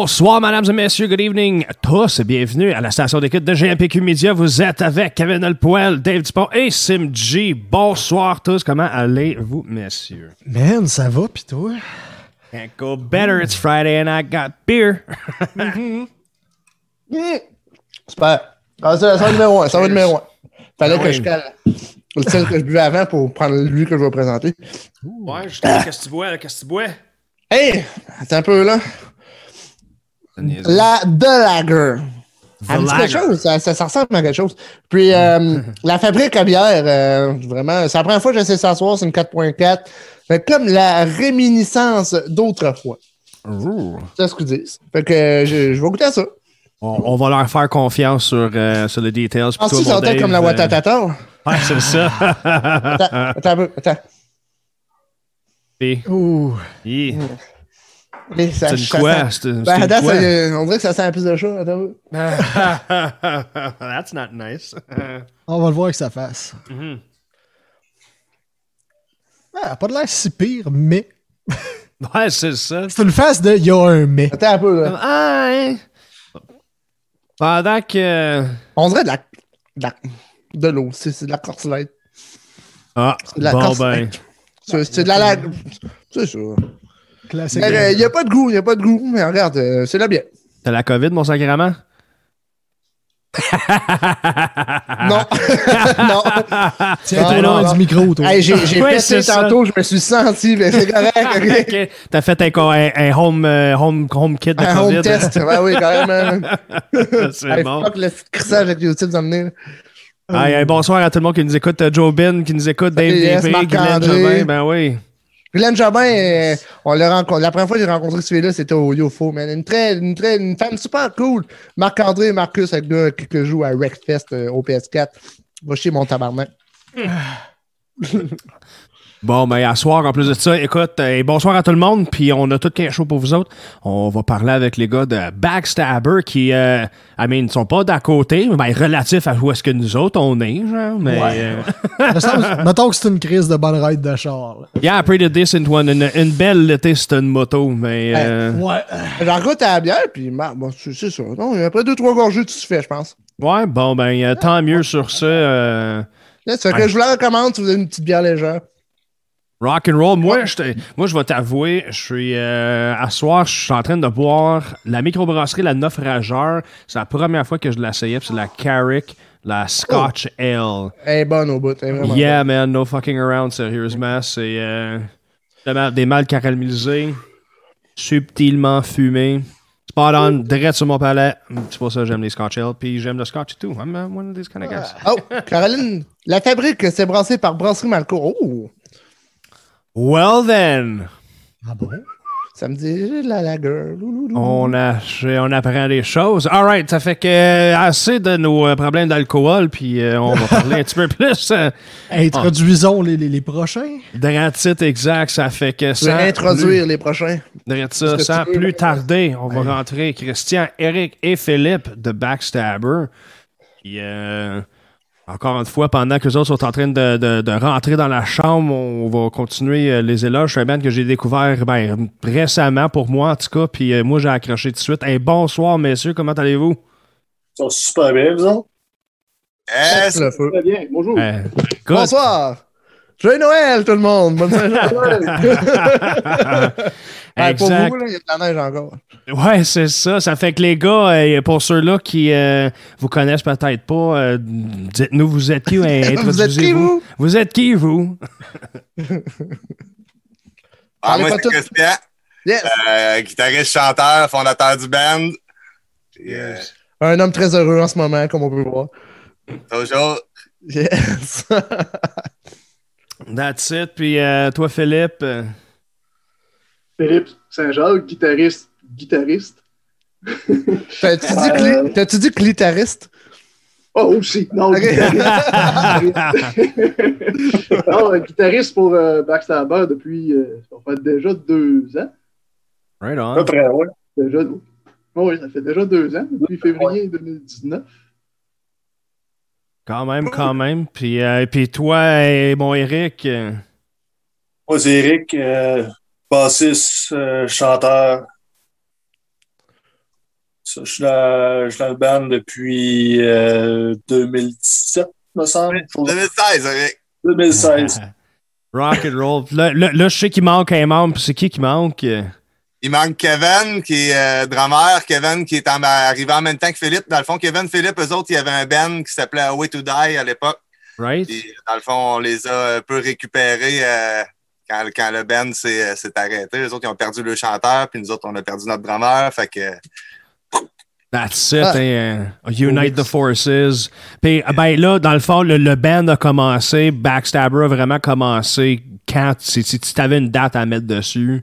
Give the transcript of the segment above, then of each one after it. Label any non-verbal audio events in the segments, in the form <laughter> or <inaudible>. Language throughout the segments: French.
Bonsoir, mesdames et messieurs. Good evening tous et bienvenue à la station d'écoute de GMPQ Media. Vous êtes avec Kevin Alpoel, Dave Dupont et Sim G. Bonsoir tous. Comment allez-vous, messieurs? Man, ça va, pis toi? Can't go better. It's Friday and I got beer. <laughs> Super. Ah, ça, ça va numéro un. Ça va numéro un. Fallait Ah que oui. je cale le style que je buvais avant pour prendre lui que je vais présenter. ouais, justement, qu'est-ce que tu bois? Qu'est-ce que tu bois? Hey! Attends un peu là. La de Lager. Ça me dit quelque Lager. chose, ça, ça- ça ressemble à quelque chose. Puis euh, <laughs> la fabrique à bière, euh, vraiment, c'est la première fois que j'essaie de s'asseoir, c'est une 4.4. Fait comme la réminiscence d'autrefois. C'est ce qu'ils disent. Fait que euh, je, je vais goûter à ça. On, on va leur faire confiance sur, euh, sur les details. Ah, si, ça comme la euh, Watatata. Ouais, c'est ça. Attends, attends un peu, attends. Ouh. yeah. Ok, ça- C'est ça une quoi? C'est une Ben, c'est une quoi? ça- on dirait que ça sent un plus de chat. <laughs> That's not nice. On va le voir avec sa face. Mhm. Ah, pas de l'air si pire, mais. <laughs> Ouais, c'est ça. C'est une face de y a un mais. Attends un peu, là. Ah, hein. Pendant que. On dirait de la. de la- de l'eau. C'est c'est de la corselette. Ah, de la bon corselette. ben. C'est c'est de la. C'est ça. Classique. Il n'y a pas de goût, il n'y a pas de goût. Mais regarde, euh, c'est la bière. T'as la COVID, mon sacrement? <laughs> Non. <laughs> non. Tiens, non, toi non, loin non. du micro, toi. Hey, j'ai j'ai Ouais, fait tantôt, je me suis senti, mais c'est correct. <laughs> T'as fait un, co- un- un home, euh, home, home kit de Un COVID. home test. Ouais, oui, quand même. c'est Hey, bon. fuck le crissage avec YouTube d'amener. Hey, hey, bonsoir à tout le monde qui nous écoute. euh, Joe Bin, qui nous écoute. Dave yes, DP, Glenn. Jobin. Ben oui. Glenn Jobin, euh, on l'a rencontré. La première fois que j'ai rencontré celui-là, c'était au YoFo, man. Une, très, une, très, une femme super cool. Marc-André et Marcus, avec gars qui joue à Wreckfest euh, au PS4. Va chier mon tabarnak. <laughs> Bon, ben, à soir, en plus de ça, écoute, euh, bonsoir à tout le monde, puis on a tout qu'un show pour vous autres. On va parler avec les gars de Backstabber qui, euh, I mean, ils sont pas d'à côté, mais ben, relatifs à où est-ce que nous autres on est, genre, mais... Ouais. euh, <laughs> Mettons que c'est une crise de bonne ride de char. là. yeah, a pretty decent one. Une, une belle été, c'est une moto, mais... euh, Ouais. J'en goûte à la bière, puis bon, c'est c'est ça. Non, après deux, trois gorgées, tu te fais, je pense. ouais, bon, ben, tant mieux sur ça. ça fait que je vous la recommande si vous avez une petite bière légère. Rock and roll. Moi, je te- moi, je vais t'avouer, je suis euh, à soir, je suis en train de boire la microbrasserie, la naufrageur. C'est la première fois que je l'essayais, c'est la Carrick, la Scotch Ale. Elle est bonne au bout, elle est vraiment Yeah, man, no fucking around, sérieusement. C'est euh, des mâles caramélisés, subtilement fumés. Spot on, direct sur mon palais. C'est pour ça que j'aime les Scotch Ale, puis j'aime le Scotch tout. I'm uh, one of these kind of guys. bonne. Oh, Caroline, la fabrique, c'est brassé par Brasserie Malco. Oh, Well then, Ah bon? ça me dit la lager. Louloulou. On, a, on apprend des choses. All right, ça fait que euh, assez de nos euh, problèmes d'alcool, puis euh, on va parler un petit peu plus euh, Introduisons les, les, les prochains. exact. Ça fait que sans introduire les prochains. ça, sans veux- plus tarder, on va rentrer Christian, Eric et Philippe de Backstabber. Puis, euh, encore une fois, pendant que les autres sont en train de, de- de rentrer dans la chambre, on va continuer euh, les éloges. C'est un band que j'ai découvert ben, récemment pour moi, en tout cas. Puis euh, moi, j'ai accroché tout de suite. Hey, bonsoir, messieurs, comment allez-vous? Ils sont super bien, vous autres? Yes. Le feu. Très bien. Bonjour. Euh. Bonsoir. Joyeux Noël, tout le monde. Bonne Saint-Jean. <laughs> Pour vous, il y a de la neige encore. Ouais, c'est ça. Ça fait que les gars, euh, pour ceux-là qui euh, vous connaissent peut-être pas, euh, dites-nous, vous êtes qui? <laughs> Vous êtes qui, vous? Vous êtes qui, vous? Ah, moi, c'est. Christian, Yes. euh, guitariste, chanteur, fondateur du band. Euh, Un homme très heureux en ce moment, comme on peut voir. toujours. Yes. <laughs> That's it. Puis euh, toi, Philippe. euh, Philippe Saint-Jacques, guitariste. Guitariste. <laughs> T'as-tu dit, cli- t'as-tu dit clitariste? Oh, aussi. Non, guitariste. non, euh, guitariste pour euh, Backstabber depuis euh, ça fait déjà deux ans. right À on. peu près, ouais. Déjà, oh, oui, ça fait déjà deux ans, depuis février 2019. Quand même, quand même. Puis, euh, puis toi, et mon Eric. euh, Moi, c'est Eric, euh, bassiste, euh, chanteur. Ça, je, suis dans, je suis dans le band depuis euh, 2017, me semble. 2016, Eric. 2016. <laughs> Rock and roll. Là, là, là, je sais qu'il manque un membre. puis C'est qui qui manque? Il manque Kevin, qui est euh, drummer. Kevin, qui est en- arrivé en même temps que Philippe. Dans le fond, Kevin, Philippe, eux autres, il y avait un band qui s'appelait Away to Die à l'époque. Right? Puis, dans le fond, on les a un peu récupérés euh, quand, quand le band s'est euh, s'est arrêté. Les autres, ils ont perdu le chanteur, puis nous autres, on a perdu notre drummer. Fait que That's it. Ah. hein. Unite the forces. Puis, ben là, dans le fond, le, le band a commencé. Backstabber a vraiment commencé quand si, si tu avais une date à mettre dessus.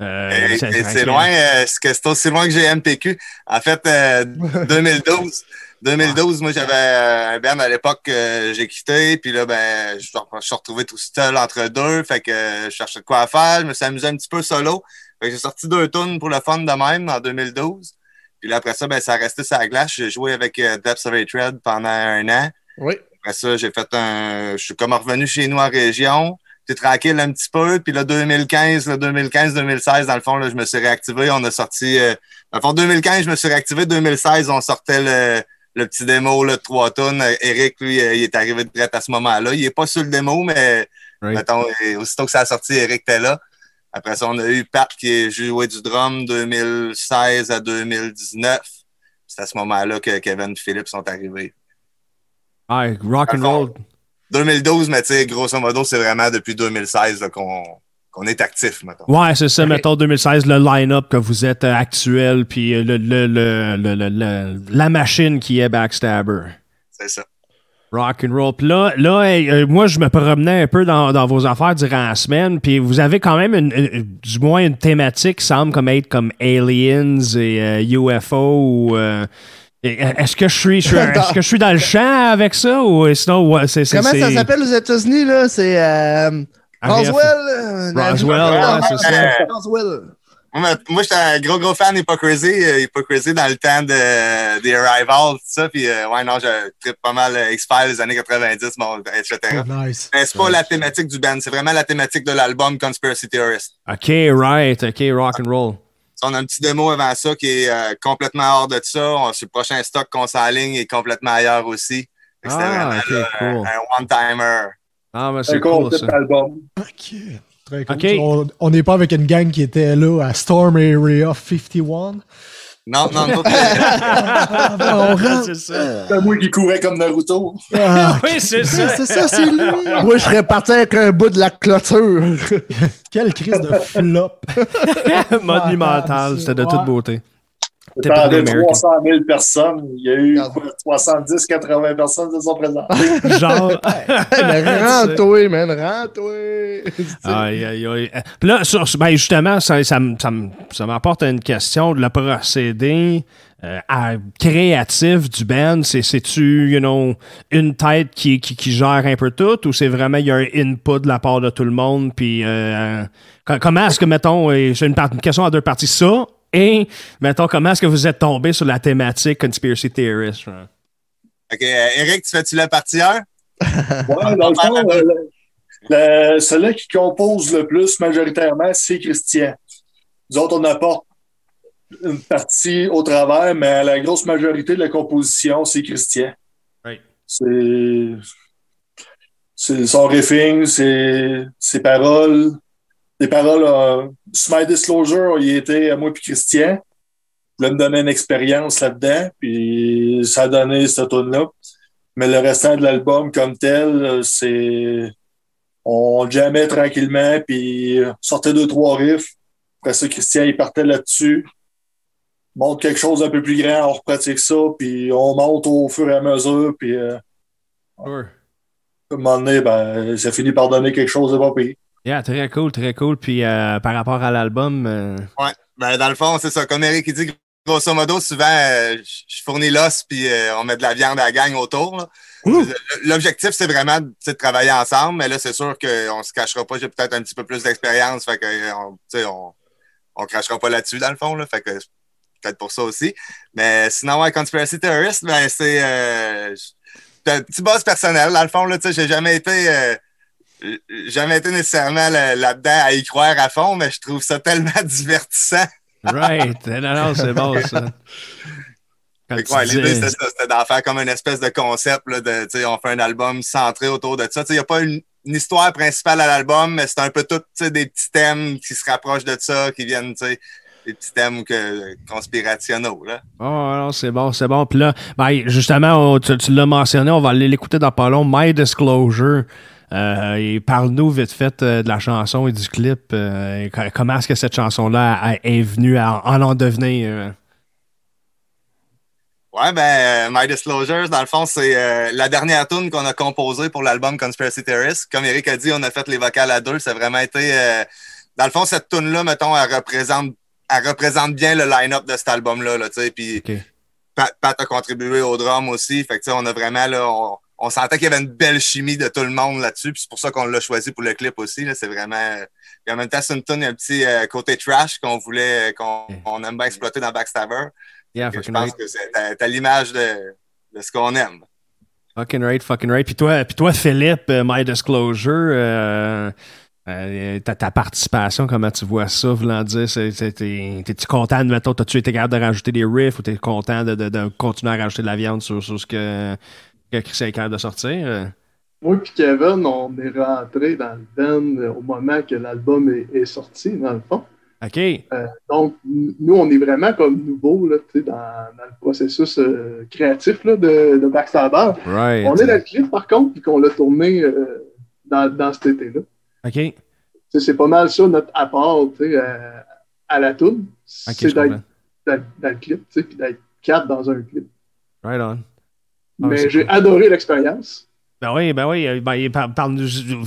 Euh, Et- c'est- loin, euh, c'est aussi loin que j'ai MPQ. En fait, euh, <laughs> 2012, 2012, moi j'avais euh, un band à l'époque que j'ai quitté, puis là ben je je suis retrouvé tout seul entre deux, fait que euh, je cherchais de quoi faire, je me suis amusé un petit peu solo. Fait que j'ai sorti deux tunes pour le fun de même en 2012. Puis là après ça ben ça a resté sur la glace, j'ai joué avec euh, Depths of Hatred pendant un an. Oui. Après ça, j'ai fait un. Je suis comme revenu chez nous en région. J'étais tranquille un petit peu. Puis là, 2015, là, 2015-2016, dans le fond, là, je me suis réactivé. On a sorti. Euh, dans le fond, 2015, je me suis réactivé. 2016, on sortait le, le petit démo là, de 3 tonnes. Eric, lui, euh, il est arrivé de direct à ce moment-là. Il est pas sur le démo, mais Right. mettons, aussitôt que ça a sorti, Eric était là. Après ça, on a eu Pat qui a joué du drum 2016 à 2019. C'est à ce moment-là que Kevin et Philippe sont arrivés. Ouais, rock and roll. 2012, mais tu sais, grosso modo, c'est vraiment depuis 2016 là, qu'on qu'on est actif, mettons. Ouais, c'est ça, mettons 2016, le line-up que vous êtes euh, actuel, puis euh, le, le, le, le- le- le- la machine qui est Backstabber. C'est ça. Rock and roll. Puis là, là hey, euh, moi, je me promenais un peu dans, dans vos affaires durant la semaine, puis vous avez quand même une- une- du moins une thématique qui semble comme être comme aliens et euh, UFO ou. euh, est-ce que je suis, je suis- est-ce <laughs> que je suis dans le champ avec ça ou sinon ouais, c'est c'est Comment ça s'appelle aux États-Unis, là? C'est euh, Roswell. euh, Roswell, ouais, c'est ça. Roswell. Moi, moi, j'étais un gros, gros fan d'Hypocrisy. euh, Hypocrisy dans le temps de, des Arrival, tout ça. Puis, euh, ouais, non, je tripe pas mal euh, X-Files des années 90, bon, etc. Oh, nice. Mais c'est pas la thématique du band, c'est vraiment la thématique de l'album Conspiracy Theorist. Ok, right, ok, rock and roll. On a un petit démo avant ça qui est euh, complètement hors de ça. On, sur le prochain stock qu'on s'enligne est complètement ailleurs aussi. C'était Ah, vraiment ok, là, un- cool. un one-timer. Ah, mais Un c'est cool ça. album. Ok. Très cool. On n'est pas avec une gang qui était là à Storm Area 51. Non, non, non. Ah, <laughs> c'est ça. C'est moi qui courais comme Naruto. Ah, Oui, c'est ça. c'est ça, c'est lui. Moi, je serais parti avec un bout de la clôture. Quelle crise de flop. <laughs> Monumental, c'était de toute beauté. American. 300 000 personnes. Il y a eu Regarde. quoi, 70-80 personnes qui se sont présentées. <laughs> Genre. <laughs> Mais rends-toi, man, rends-toi. <laughs> Aïe, aïe, aïe. Puis là, sur- ben justement, ça, ça, ça, m'apporte à une question de le procédé euh, à- créatif du band. C'est, c'est-tu, you know, une tête qui, qui, qui gère un peu tout ou c'est vraiment, il y a un input de la part de tout le monde? Puis euh, co- comment est-ce que, mettons, euh, j'ai une, une question à deux parties, ça, et, mettons, comment est-ce que vous êtes tombé sur la thématique Conspiracy Theorist? OK, Eric, tu fais-tu la partie 1? Ouais, dans le fond, euh, le- le- celui qui compose le plus majoritairement, c'est Christian. Nous autres, on apporte une partie au travers, mais la grosse majorité de la composition, c'est Christian. Right. C'est c'est son riffing, c'est ses paroles. Les paroles, euh, sur My Disclosure, il était à moi puis Christian. Il voulait me donner une expérience là-dedans, puis ça a donné cette tune-là. Mais le restant de l'album comme tel, euh, c'est. On jammait tranquillement, puis euh, sortait deux, trois riffs. Après ça, Christian, il partait là-dessus. Monte quelque chose d'un peu plus grand, on repratique ça, puis on monte au fur et à mesure, puis euh, à un moment donné, ben, ça finit par donner quelque chose de pas pire. Yeah, très cool, très cool. Puis euh, par rapport à l'album, euh, Ouais. Ben, dans le fond, c'est ça. Comme Eric il dit, grosso modo, souvent, euh, je fournis l'os puis euh, on met de la viande à la gang autour. L'objectif, c'est vraiment de travailler ensemble, mais là, c'est sûr qu'on se cachera pas. J'ai peut-être un petit peu plus d'expérience, fait que on, tu sais, on, on crachera pas là-dessus, dans le fond. Là, fait que peut-être pour ça aussi. Mais sinon, ouais, Conspiracy Theorist, ben, c'est euh, c'est un petit boss personnel, dans le fond. Là, tu sais, j'ai jamais été. Jamais été nécessairement là- là-dedans à y croire à fond, mais je trouve ça tellement <laughs> divertissant. right. Non, non, c'est bon ça. Ouais, l'idée, c'était ça. C'était d'en faire comme une espèce de concept. Là, de, on fait un album centré autour de ça. Il n'y a pas une, une histoire principale à l'album, mais c'est un peu tout des petits thèmes qui se rapprochent de ça, qui viennent, des petits thèmes que, conspirationnels. Là. Oh, non, c'est bon, c'est bon. Puis là, ben, justement, on- tu, tu l'as mentionné, on va aller l'écouter dans pas long. My Disclosure. Euh, et parle-nous vite fait euh, de la chanson et du clip. Euh, et comment est-ce que cette chanson-là est venue à en en devenir? Ouais, ben, euh, My Disclosures, dans le fond, c'est euh, la dernière tune qu'on a composée pour l'album Conspiracy Theorist. Comme Eric a dit, on a fait les vocales à deux. Ça a vraiment été. euh, dans le fond, cette tune-là, mettons, elle représente, elle représente bien le line-up de cet album-là. Là, tu sais, puis. Pat, Pat a contribué au drum aussi. Fait que, tu sais, on a vraiment, là, on, on sentait qu'il y avait une belle chimie de tout le monde là-dessus. Puis c'est pour ça qu'on l'a choisi pour le clip aussi. Là, c'est vraiment. Puis en même temps, il y a un petit euh, côté trash qu'on voulait, qu'on on aime bien exploiter dans Backstabber. Yeah, Je pense right. que c'est t'as l'image de, de ce qu'on aime. Fucking right, fucking right. Puis toi, puis toi Philippe, euh, My Disclosure, euh, euh, ta, ta participation, comment tu vois ça, voulant dire, t'es-tu content, admettons, t'as-tu été capable de rajouter des riffs ou t'es content de, de- de continuer à rajouter de la viande sur, sur ce que, est capable de sortir? euh? Moi et Kevin, on est rentré dans le band euh, au moment que l'album est, est sorti, dans le fond. OK. Donc, n- nous, on est vraiment comme nouveaux là, dans, dans le processus euh, créatif là, de, de Backstabber. Right. On est dans le clip, par contre, puis qu'on l'a tourné euh, dans, dans cet été-là. OK. C'est pas mal ça notre apport à, à la toune. OK, c'est d'être dans, dans le clip, tu sais, puis d'être quatre dans un clip. Right on. Ah, Mais j'ai cool. adoré l'expérience. Ben oui, ben oui. euh, Ben, par-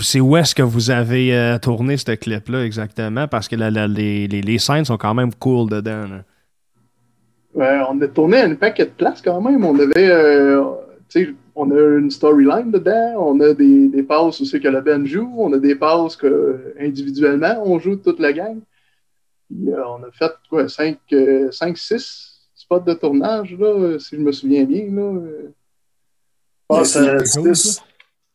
c'est où est-ce que vous avez euh, tourné ce clip-là exactement? Parce que la- la- les, les, les scènes sont quand même cool dedans. là. Euh, on a tourné à une paquet de places quand même. On avait, euh, tu sais, on a une storyline dedans. On a des, des passes aussi que la band joue. On a des passes que individuellement on joue toute la gang. Puis, euh, on a fait quoi, 5, 6 spots de tournage, là, si je me souviens bien. Là. Cool, six,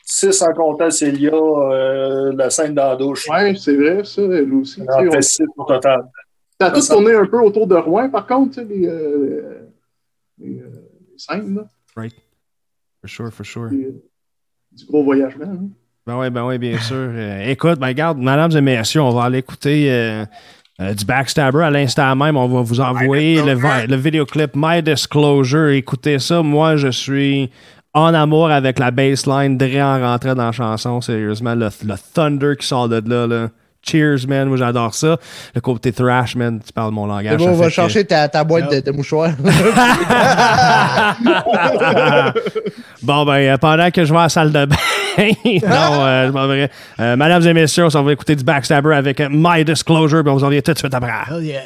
six en comptant Célia, euh, la scène dans la douche. Ouais, c'est vrai, ça, elle aussi. On en fait on- six au total. Ça a tout tourné un peu autour de Rouen, par contre, les, euh, les, euh, les scènes, là. For sure, for sure. Du gros voyagement. hein? Ben oui, ben oui, bien sûr. Euh, écoute, ben regarde, mesdames et messieurs, on va aller écouter euh, euh, du Backstabber à l'instant même. On va vous envoyer le, le vidéoclip My Disclosure. Écoutez ça. Moi, je suis en amour avec la bassline Dre en rentrant dans la chanson. Sérieusement, le, le thunder qui sort de là, là. Cheers, man. Moi, j'adore ça. Le côté thrash, man. Tu parles mon langage. Bon, on va que- chercher ta, ta boîte de, de mouchoirs. <laughs> bon, ben, euh, pendant que je vais à la salle de bain, <laughs> non, euh, je m'en vais. Euh, mesdames et messieurs, on s'en va écouter du Backstabber avec My Disclosure, puis on vous en revient tout de suite après. Hell yeah.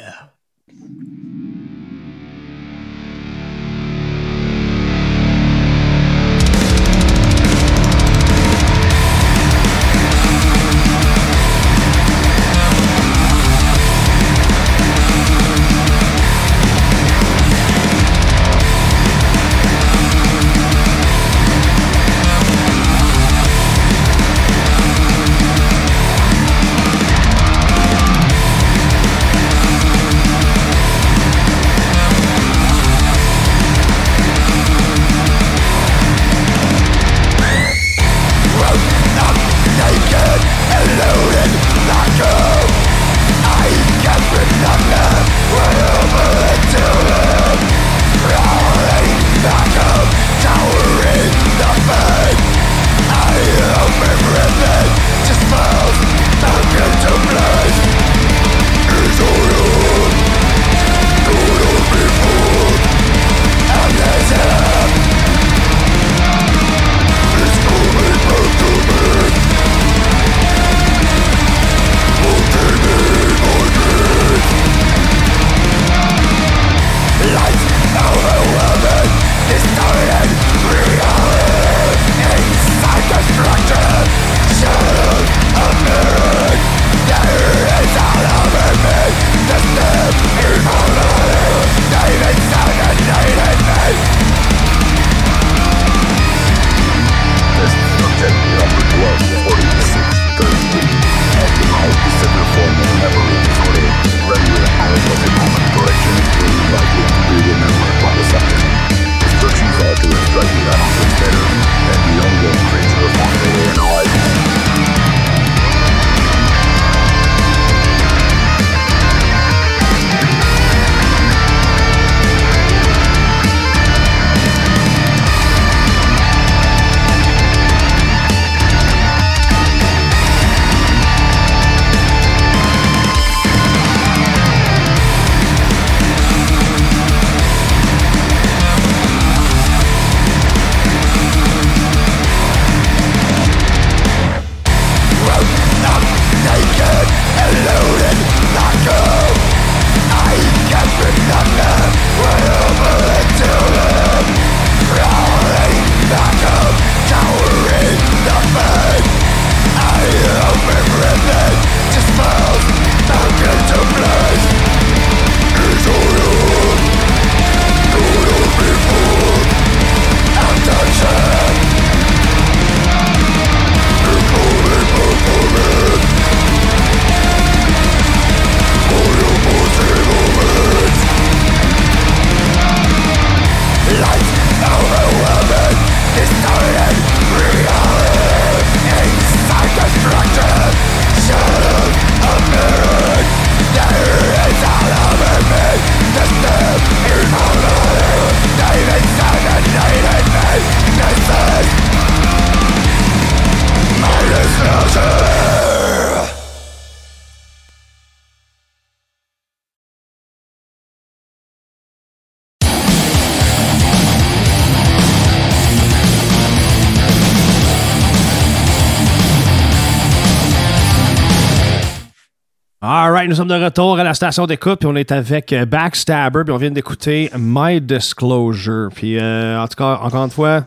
Nous sommes de retour à la station d'écoute, puis on est avec euh, Backstabber, puis on vient d'écouter My Disclosure. Puis euh, en tout cas, encore une fois,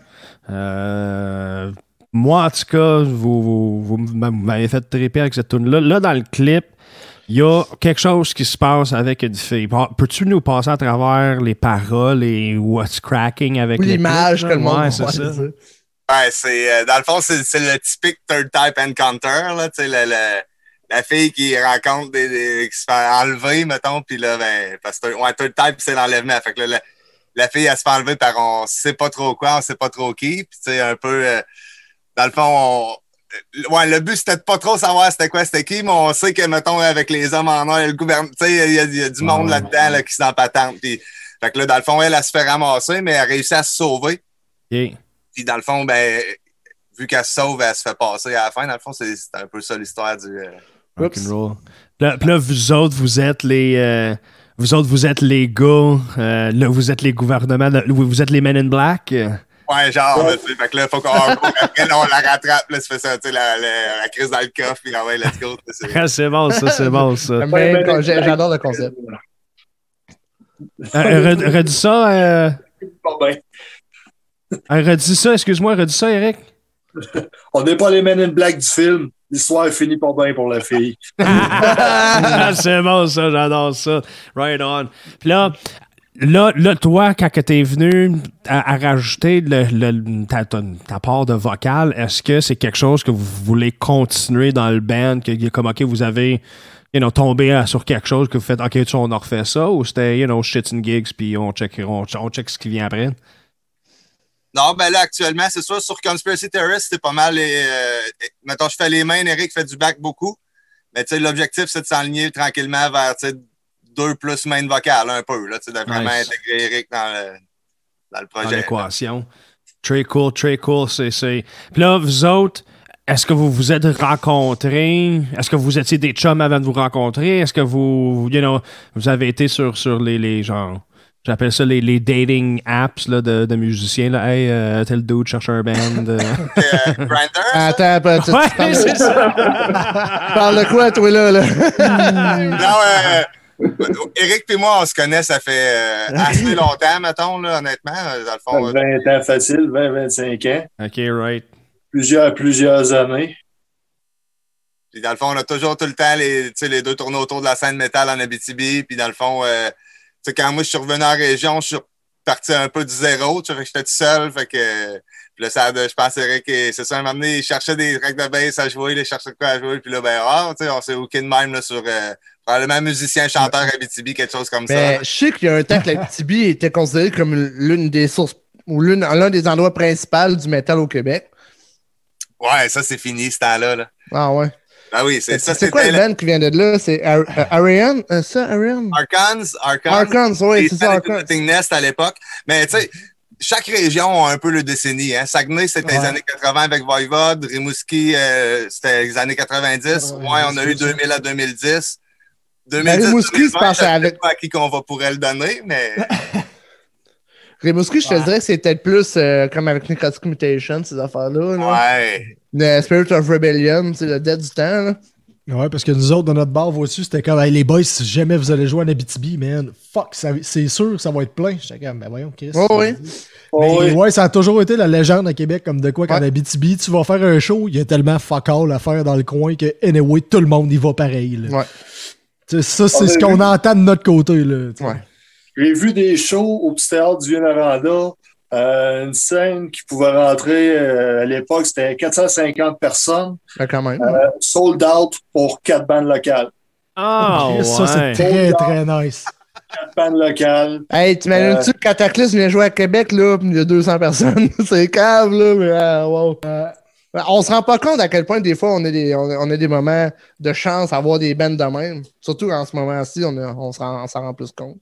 euh, moi en tout cas, vous, vous, vous m'avez fait triper avec cette tune là Là, dans le clip, il y a quelque chose qui se passe avec une fille. Peux-tu nous passer à travers les paroles et what's cracking avec Ou le l'image que le monde Ouais, c'est ça. Ouais, c'est euh, dans le fond, c'est c'est le typique third type encounter, là, tu sais, le- le- la fille qui rencontre des, des- qui se fait enlever, mettons, puis là, ben, parce que ouais, third type, c'est l'enlèvement. Fait que là, la, la fille, elle se fait enlever par on sait pas trop quoi, on sait pas trop qui, puis tu sais, un peu, euh, dans le fond, on, euh, ouais, le but, c'était de pas trop savoir c'était quoi, c'était qui, mais on sait que, mettons, avec les hommes en or, le gouvernement, tu sais, il y, a- il y a du monde là-dedans, là, qui s'en patente, puis fait que là, dans le fond, elle, elle se fait ramasser, mais elle réussit à se sauver. Puis dans le fond, ben, vu qu'elle se sauve, elle se fait passer à la fin. Dans le fond, c'est c'est un peu ça l'histoire du. euh, Rock'n'roll. Là, puis là, vous autres, vous êtes les. euh, vous autres, vous êtes les gars. euh, là, vous êtes les gouvernements. vous êtes les Men in Black. euh. Ouais, genre, là, tu sais, fait que là, faut qu'on après, <laughs> là, on la rattrape, là, tu fais ça, tu sais, la, la, la crise dans le coffre, puis ah ouais, let's go. c'est- <laughs> c'est bon, ça, c'est bon, ça. J'adore le concept. Euh, red- redis ça. Euh, bien. euh, redis ça, excuse-moi, redis ça, Eric. <laughs> On n'est pas les Men in Black du film. L'histoire finit pas bien pour la fille. <laughs> Ah, c'est bon, ça, j'adore ça. Right on. Puis là, là, là toi, quand t'es venu à, rajouter le, le- ta, ta- ta part de vocal, est-ce que c'est quelque chose que vous voulez continuer dans le band? Que, comme, OK, vous avez you know, tombé sur quelque chose que vous faites, OK, tu on a refait ça, ou c'était, you know, shit and gigs, puis on check, on, on check ce qui vient après? Non, ben là, actuellement, c'est sûr, sur Conspiracy Terrorist, c'est pas mal. les, euh, mettons, je fais les mains, Eric fait du back beaucoup. Mais tu sais, l'objectif, c'est de s'enligner tranquillement vers, deux plus main vocales, un peu, là, de vraiment Nice. intégrer Eric dans le, dans le dans projet. l'équation. Très cool, très cool. C'est, c'est... Puis là, vous autres, est-ce que vous vous êtes rencontrés? Est-ce que vous étiez des chums avant de vous rencontrer? Est-ce que vous, you know, vous avez été sur, sur les, les genre, j'appelle ça les, les dating apps là, de, de musiciens. Là. Hey, euh, tel dude cherche un band. euh. <laughs> Euh? Attends, peu, tu, tu ouais, parles, c'est de, ça. tu parles de quoi, toi, là? là? <laughs> Non, euh, Eric et moi, on se connaît, ça fait euh, assez longtemps, mettons, là, honnêtement. Dans le fond, 20 ans facile, 20, 25 ans. OK, right. Plusieurs, plusieurs années. Puis dans le fond, on a toujours tout le temps les, tu les deux tournées autour de la scène métal en Abitibi. Puis dans le fond, euh, tu sais, quand moi je suis revenu en région, je suis parti un peu du zéro. Tu sais, que j'étais tout seul. Fait que puis là, ça, je pense Eric, et c'est ça, un moment donné, il cherchait des tracks de bass à jouer, il cherchait de quoi à jouer. Puis là, ben, ah, tu sais, on s'est hooké de même là, sur euh, probablement musicien, chanteur Abitibi, quelque chose comme Ben, ça. je sais qu'il y a un temps que la TB était considérée comme l'une des sources ou l'une- l'un des endroits principaux du métal au Québec. Ouais, ça, c'est fini, ce temps-là. Là. Ah ouais. Ben oui, c'est ça. C'est quoi le band qui vient de là? C'est euh, Ariane? Euh, ça, Ariane? Archons. Archons, oui, c'est ça, Meeting Nest à l'époque. Mais tu sais, chaque région a un peu le décennie. Hein. Saguenay, c'était les Ouais. années 80 avec Voivode. Rimouski, euh, c'était les années 90. Ouais, on a eu 2000 à 2010. 2010, Rimouski, 2020, se sais avec- pas à qui qu'on va pourrait le donner, mais <laughs> Rimouski, je te dirais que c'est peut-être plus euh, comme avec Necrotic Mutation, ces affaires-là. là. ouais. Le Spirit of Rebellion, c'est le dead du temps. Là. Ouais, parce que nous autres, dans notre bar au-dessus, c'était comme, hey, les boys, si jamais vous allez jouer en Abitibi, man, fuck, c'est sûr que ça va être plein. J'étais comme, ben voyons, Chris. Oh, oui. Oh, Mais oui. ouais, ça a toujours été la légende à Québec, comme de quoi qu'en Ouais. Abitibi, tu vas faire un show, il y a tellement fuck all à faire dans le coin que, anyway, tout le monde y va pareil. là. Ouais. Ça, c'est On a ce qu'on entend de notre côté. Là. Ouais. J'ai vu des shows au petit théâtre du Vieux-Noranda. Euh, une scène qui pouvait rentrer euh, à l'époque, c'était 450 personnes, quand même. euh, sold out pour quatre bandes locales. Ah, Chris, Ça, c'est très, très nice. Quatre bandes locales. Hey, t'imagines-tu que Cataclysme vient jouer à Québec, là, il y a 200 personnes? <laughs> c'est cave, là, mais ah, wow. Euh, on se rend pas compte à quel point, des fois, on a des, on a, on a des moments de chance à avoir des bandes de même. Surtout en ce moment-ci, on, a- on s'en on s'en rend plus compte.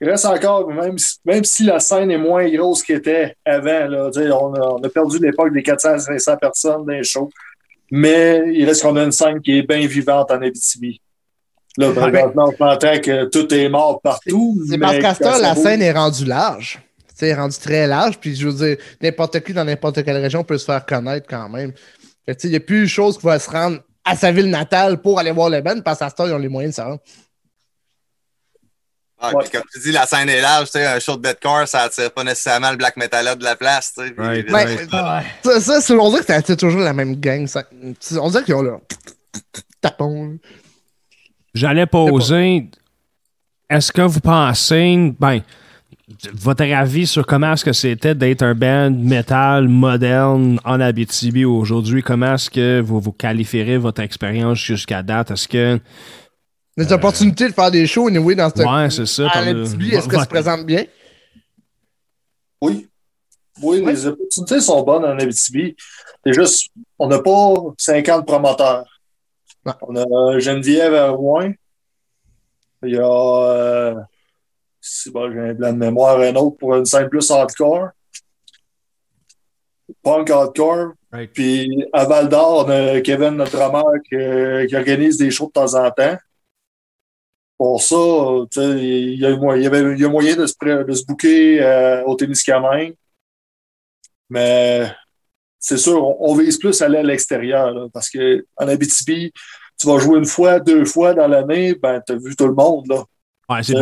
Il reste encore, même si, même si la scène est moins grosse qu'elle était avant, là, on, a, on a perdu l'époque des 400-500 personnes dans les shows, mais il reste qu'on a une scène qui est bien vivante en Abitibi. Là, présentement, on entend que tout est mort partout. C'est parce qu'à ce temps, la scène est rendue large. Tu sais, elle est rendue très large, puis je veux dire, n'importe qui dans n'importe quelle région peut se faire connaître quand même. Il n'y a plus de choses qui vont se rendre à sa ville natale pour aller voir le band parce qu'à ce temps, ils ont les moyens de ça. Ah, Ouais. puis comme tu dis, la scène est large, tu sais, un show de deathcore, ça attire pas nécessairement le black metal de la place, tu sais. Puis, Right, Ouais. right. Ça, on dirait que t'as toujours la même gang. ça. On dirait qu'ils ont leur tapon. J'allais poser. Est-ce que vous pensez, ben, votre avis sur comment est-ce que c'était d'être un band metal moderne en Abitibi aujourd'hui? Comment est-ce que vous vous qualifierez votre expérience jusqu'à date? Est-ce que. Les opportunités de faire des shows, anyway, dans cette. Ouais, c'est ça. est-ce que ça se présente bien? Oui. Oui, les opportunités sont bonnes en Abitibi. C'est juste, on n'a pas 50 promoteurs. On a Geneviève à Rouen. Il y a, euh, c'est bon, j'ai un blanc de mémoire, un autre pour une scène plus hardcore. Punk hardcore. Right. Puis à Val d'Or, on a Kevin, notre drummer, qui, qui organise des shows de temps en temps. Pour ça, euh, il y, a, mo- il y a moyen de se, de se booker euh, au Témiscamingue. Mais c'est sûr, on, on vise plus à aller à l'extérieur. Parce que en Abitibi, tu vas jouer une fois, deux fois dans l'année, ben tu as vu tout le monde. Là. Ouais, c'est.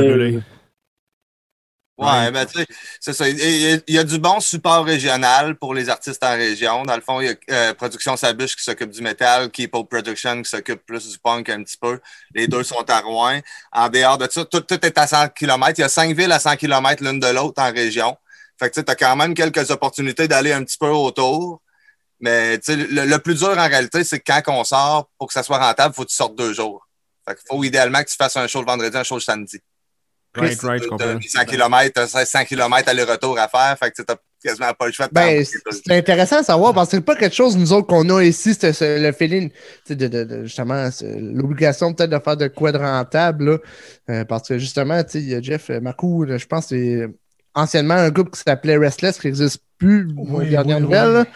Ouais, ben tu sais, c'est ça. Il y, a, du bon support régional pour les artistes en région. Dans le fond, il y a euh, Production Sabuche qui s'occupe du métal, Keep Up Production qui s'occupe plus du punk un petit peu. Les deux sont à Rouen. En dehors de ça, tout, tout est à 100 km. Il y a cinq villes à 100 km l'une de l'autre en région. Fait que tu as quand même quelques opportunités d'aller un petit peu autour. Mais tu sais, le, le plus dur en réalité, c'est que quand on sort, pour que ça soit rentable, il faut que tu sortes deux jours. Fait qu'il faut idéalement que tu fasses un show le vendredi, un show le samedi. Right, right, je T'as comprends. 800 km, t'as 100 km aller-retour à faire, fait que t'as quasiment pas le choix de Ben, c'est intéressant à savoir parce que c'est pas quelque chose, nous autres, qu'on a ici, c'est ce- le feeling, tu sais, de, de, de- justement, c'est l'obligation peut-être de faire de quoi de rentable, là. Euh, parce que justement, tu sais, il y a Jeff euh, Marcoux, je pense que c'est anciennement un groupe qui s'appelait Restless, qui n'existe plus, Oui, aux dernières oui, nouvelles, oui.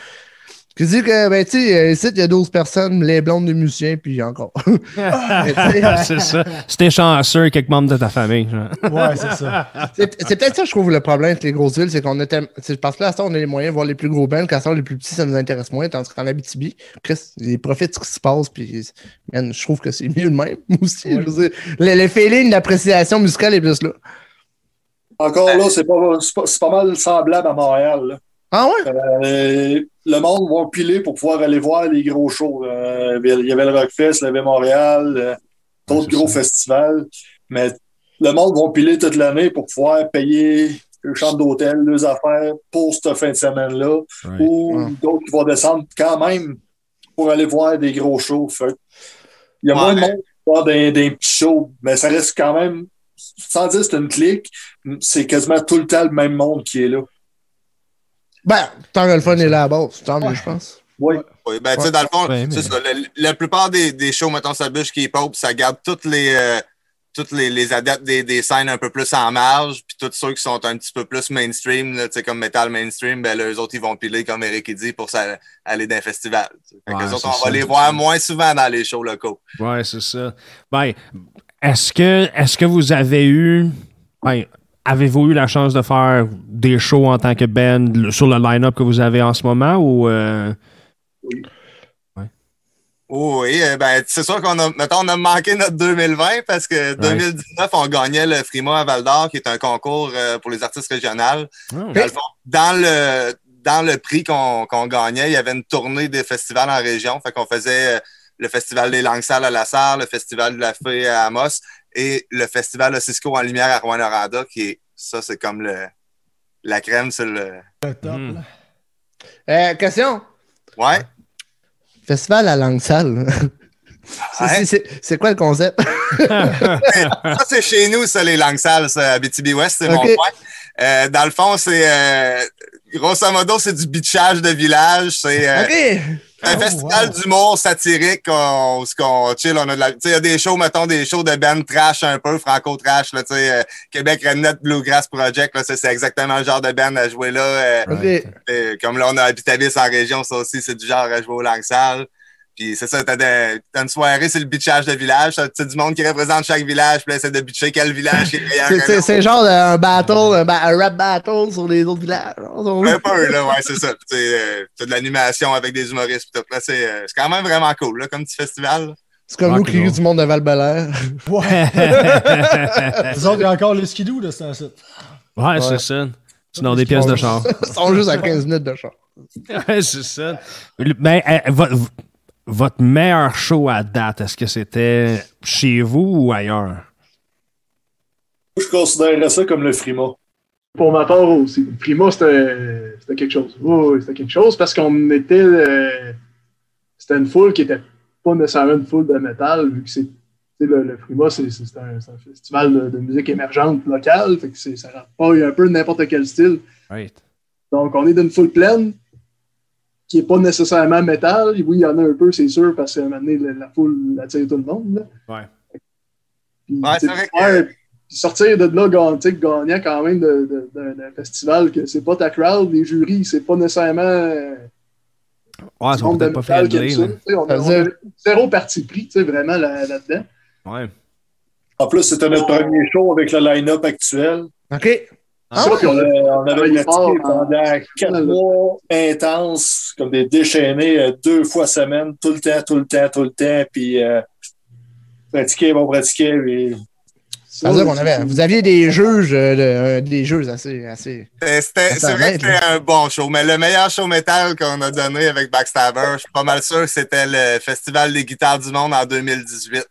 Qui dit que, ben, tu sais, euh, ici, il y a 12 personnes, les blondes des musiciens, puis encore. <laughs> Tu <laughs> c'est ça. C'était chanceux, quelques membres de ta famille. <laughs> Ouais, c'est ça. C'est peut-être ça, je trouve, le problème avec les grosses villes, c'est qu'on c'est parce que là, temps, on a les moyens de voir les plus gros bands, qu'à ce temps, les plus petits, ça nous intéresse moins, tandis qu'en Abitibi, Chris, ils profitent de ce qui se passe, puis man, je trouve que c'est mieux de même, aussi. Je veux dire, le, le feeling d'appréciation musicale est plus là. Encore là, c'est pas, pas mal semblable à Montréal. là. Ah ouais? Euh, le monde va piler pour pouvoir aller voir les gros shows. Euh, il y avait le Rockfest, il y avait Montréal, euh, d'autres gros ça. festivals. Mais le monde va piler toute l'année pour pouvoir payer le chambre d'hôtel, les affaires pour cette fin de semaine-là. Right. Ou Ouais. d'autres qui vont descendre quand même pour aller voir des gros shows. Fait il y a Ouais. moins de monde qui va voir des, des petits shows, mais ça reste quand même, sans dire c'est une clique, c'est quasiment tout le temps le même monde qui est là. Ben, tant que le fun est là à base, tant mieux, je pense. Oui. Oui, ben, tu sais, dans le fond, Ouais, mais- ça. le- la plupart des, des shows, mettons, ça bûche qui est pop, ça garde toutes les, euh, toutes les, les adeptes des, des scènes un peu plus en marge, puis tous ceux qui sont un petit peu plus mainstream, tu sais, comme metal mainstream, ben, là, eux autres, ils vont piler, comme Eric il dit, pour ça, aller dans un festival. Ouais, eux autres, on ça, va les voir ça. moins souvent dans les shows locaux. Ouais, c'est ça. Ben, est-ce que, est-ce que vous avez eu, ben, avez-vous eu la chance de faire des shows en tant que band sur le line-up que vous avez en ce moment ou euh, Oh oui, euh, ben, c'est sûr qu'on a, mettons, on a manqué notre 2020 parce que 2019, on gagnait le Frima à Val d'Or, qui est un concours euh, pour les artistes régionales. Oh. Dans le, dans le, dans le prix qu'on qu'on gagnait, il y avait une tournée des festivals en région. Fait qu'on faisait le Festival des Langues Sales à La Sarre, le Festival de la Fée à Amos et le Festival de Cisco en lumière à Rouen-Noranda, qui est, ça, c'est comme le, la crème sur le. Le top, Hmm. Euh, question? Ouais. Festival à langue sale. <laughs> C'est- Ouais. quoi le concept? <laughs> ça, c'est chez nous, ça, les langues sales, ça, à BTB-Ouest, c'est mon point. Euh, dans le fond, c'est euh, grosso modo, c'est du bitchage de village. C'est euh, OK. Un Oh, festival wow. d'humour satirique on, qu'on chill. On a de la, tu sais, il y a des shows, mettons, des shows de band trash un peu, franco-trash, là, tu sais, euh, Québec Redneck Bluegrass Project, là, ça, c'est exactement le genre de band à jouer là. euh, euh, comme là, on a Habitabis en région, ça aussi, c'est du genre à jouer aux langues sales. Puis c'est ça, t'as, de- t'as une soirée, c'est le bitchage de village. T'as t'as du monde qui représente chaque village, puis là, c'est de bitcher quel village qui est meilleur C'est- C'est c'est genre un battle, un, ba- un rap battle sur les autres villages. Un peu, là, ouais, c'est ça. Puis, euh, T'as de l'animation avec des humoristes, puis tout. Là, c'est, euh, c'est quand même vraiment cool, là, comme petit festival. là. C'est comme nous qui du monde de Val-Belair. Ouais. <laughs> Les autres, il y a encore le skidoo de ce temps-ci. Ouais, c'est ça. Sinon, des pièces de char. <laughs> Ils sont juste à 15 minutes de char. Ouais, c'est ça. Ben, euh, vo- votre meilleur show à date, est-ce que c'était chez vous ou ailleurs? Je considérerais ça comme le Frima. Pour ma part aussi. Prima, c'était c'était quelque chose. Oui, oui, c'était quelque chose parce qu'on était. euh, c'était une foule qui était pas nécessairement une foule de métal, vu que c'est. tu sais, Le, le Prima, c'est un, un festival de, de musique émergente locale, fait que c'est- ça rentre pas un peu n'importe quel style. Right. Donc, on est d'une foule pleine qui n'est pas nécessairement métal. Oui, il y en a un peu, c'est sûr, parce qu'à un moment donné, la, la foule attire tout le monde. Là. Ouais. Puis, Ouais, c'est vrai puis sortir de là gagnant, quand même de- de- d'un festival que c'est pas ta crowd, les jurys, c'est pas nécessairement. Ouais, ils peut-être pas là. sais, On a, zéro parti pris, tu sais, vraiment là- là-dedans. Ouais. En plus, c'était notre premier show avec le line-up actuel. OK. Ah, Ça, puis On, avait pratiqué en- pendant quatre mois intenses, comme des déchaînés, euh, deux fois semaine, tout le temps, tout le temps, tout le temps. Puis euh, pratiquer, on pratiquait. Puis... Ça veut dire qu'on avait, vous aviez des juges, euh, de- euh, des juges assez, assez. C'était- C'est vrai que c'était un bon show, mais le meilleur show métal qu'on a donné avec Backstabber, je suis pas mal sûr que c'était le Festival des guitares du monde en 2018.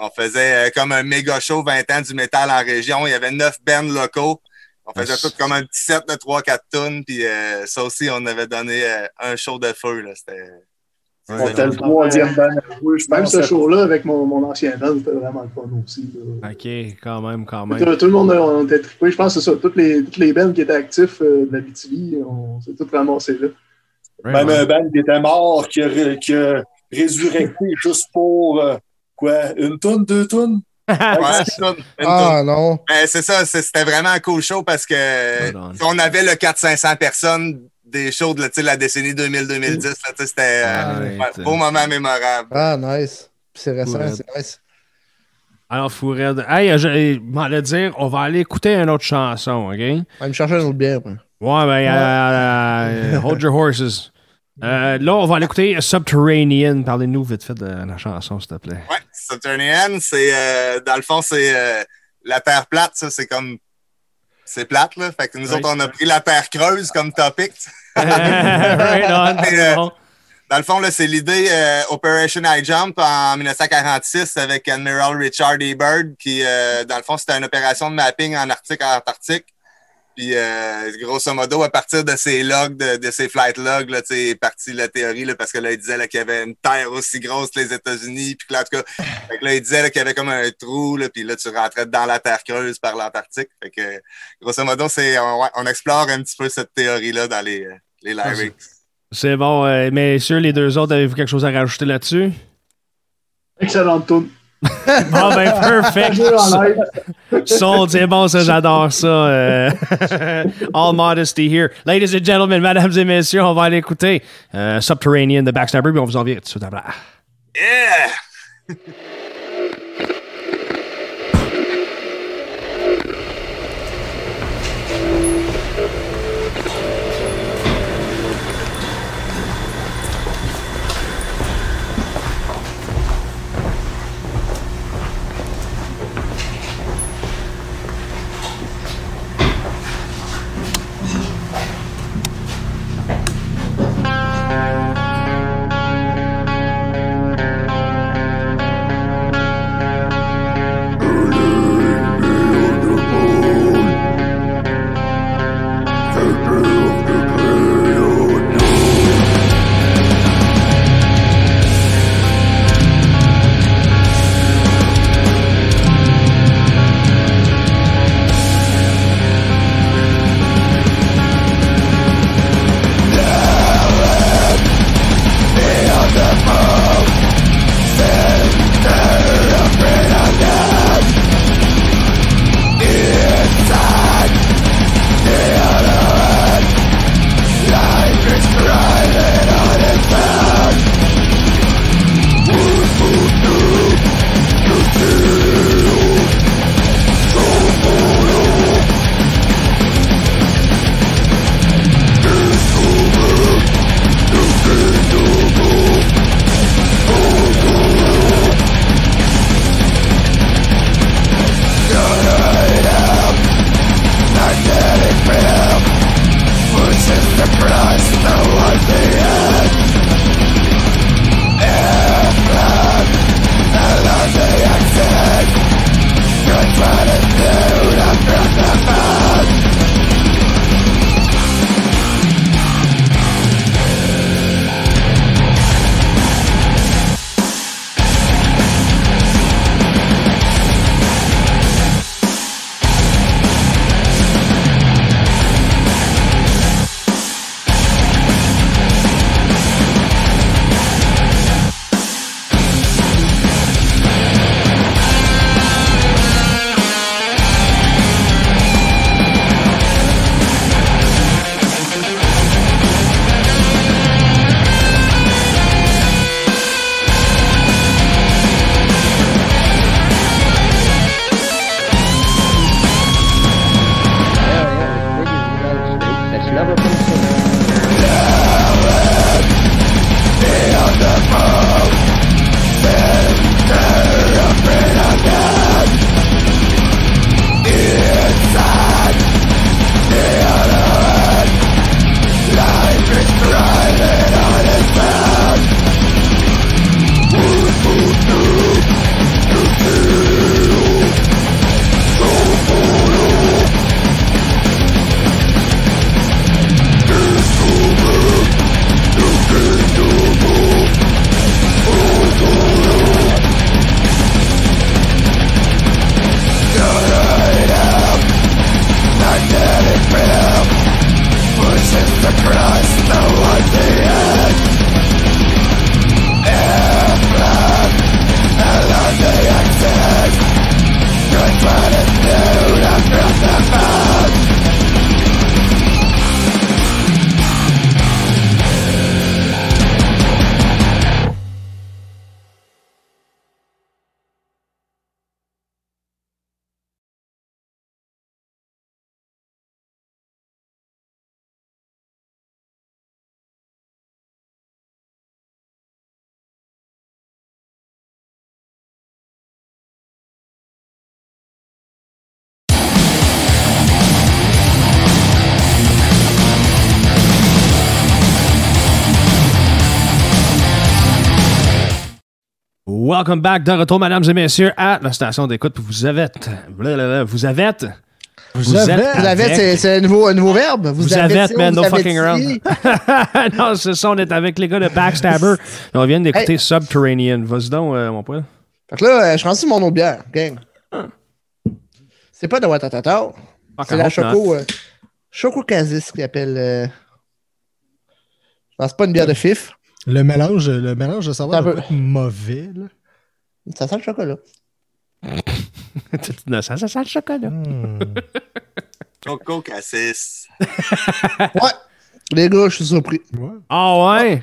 On faisait comme un méga show 20 ans du métal en région. Il y avait neuf bands locaux. On faisait tout comme un petit set de 3-4 tonnes. Puis euh, ça aussi, on avait donné euh, un show de feu. là. C'était On Ouais. était le troisième band à jouer, je Même ce show-là, avec mon, mon ancien band, c'était vraiment le fun aussi. là. Ok, quand même, quand même. tout le monde a, on était trippés. Je pense que c'est ça. Toutes les, toutes les bands qui étaient actifs euh, de la BTV, on s'est tous ramassés là. Même Ouais. un band qui était mort, qui a, qui a résurrecté juste pour euh, quoi, une tonne, deux tonnes? Ouais. Ah non. Ben, c'est ça, c'était vraiment un cool show parce que on. avait le 400-500 personnes des shows de la, la décennie 2000-2010. là, tu sais, C'était euh, Ouais, ouais, beau moment mémorable. Ah, nice. C'est récent, Ouais. c'est nice. Alors, Fourred, hey, je je m'allais dire, on va aller écouter une autre chanson, OK? On va me chercher une autre bière. moi. Ouais, ben, euh, euh, hold your horses. Euh, là, on va aller écouter Subterranean. Parlez-nous vite fait de la chanson, s'il te plaît. Ouais, C'est euh, dans le fond, c'est euh, la terre plate, ça, c'est comme c'est plate, là. Fait que nous autres, on a pris la terre creuse comme topic. <laughs> right on, <laughs> Mais, c'est euh. Dans le fond, là, c'est l'idée Operation High Jump en 1946 avec Admiral Richard E. Byrd, qui, dans le fond, c'était une opération de mapping en Arctique en Antarctique. Puis, euh, grosso modo, à partir de ces logs, de, de ces flight logs, là, tu sais, est partie la théorie, là, parce que là, il disait là, qu'il y avait une terre aussi grosse que les États-Unis, puis là, en tout cas, fait que là, il disait là, qu'il y avait comme un trou, là, puis là, tu rentrais dans la terre creuse par l'Antarctique. Fait que, grosso modo, c'est, on, explore un petit peu cette théorie-là dans les, euh, les lyrics. C'est bon, euh, messieurs, les deux autres, avez-vous quelque chose à rajouter là-dessus? Excellente tune. Bon, <laughs> ben, perfect. Son, c'est bon, ça, j'adore ça. euh. <laughs> all modesty here. Ladies and gentlemen, mesdames et messieurs, on va aller écouter euh, Subterranean de Backstabber, puis on vous en vient tout de suite après. Yeah! <laughs> Welcome back de retour, mesdames et messieurs, à la station d'écoute. Vous avez. Vous avez. Vous avez- Vous avez, c'est- un nouveau, un nouveau verbe. Vous, Vous avez, avez, man, no fucking around. <laughs> non, c'est ça, on est avec les gars de Backstabber. <laughs> On vient d'écouter Subterranean. Vas-y donc, euh, mon poil. Fait que là, euh, je sur mon autre bière, gang. C'est pas de Watatata. C'est la Choco. Euh, Choco Casis qui appelle. Euh... Non, c'est pas une bière de fif. Le mélange, le mélange de savoir doit être mauvais. Là. Ça sent le chocolat. <laughs> Non, ça, ça sent le chocolat. Hmm. Coco Cassis. <laughs> Ouais. Les gars, je suis surpris. Ouais. Ah ouais?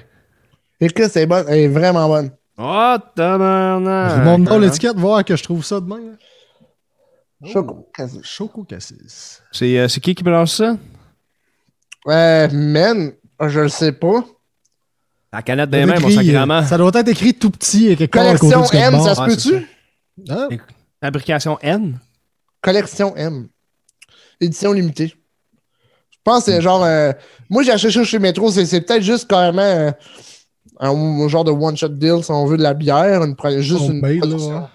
Et que c'est bon. Elle est vraiment bonne. Oh, tabarnak. Je monte dans l'étiquette, voir que je trouve ça demain. là. Choco Casis. Choco Cassis. C'est euh, c'est qui qui mélange ça? Euh, man, je le sais pas. La canette des mains, mon sacrément. euh, Ça doit être écrit tout petit et quelque à côté Collection code ça se peut-tu? Hein? Fabrication N? Collection M. Édition limitée. Je pense que c'est genre. euh, moi, j'ai acheté ça chez Metro. C'est, c'est peut-être juste carrément euh, un, un genre de one-shot deal, si on veut, de la bière. Une, juste On une. paye, là, production. ouais.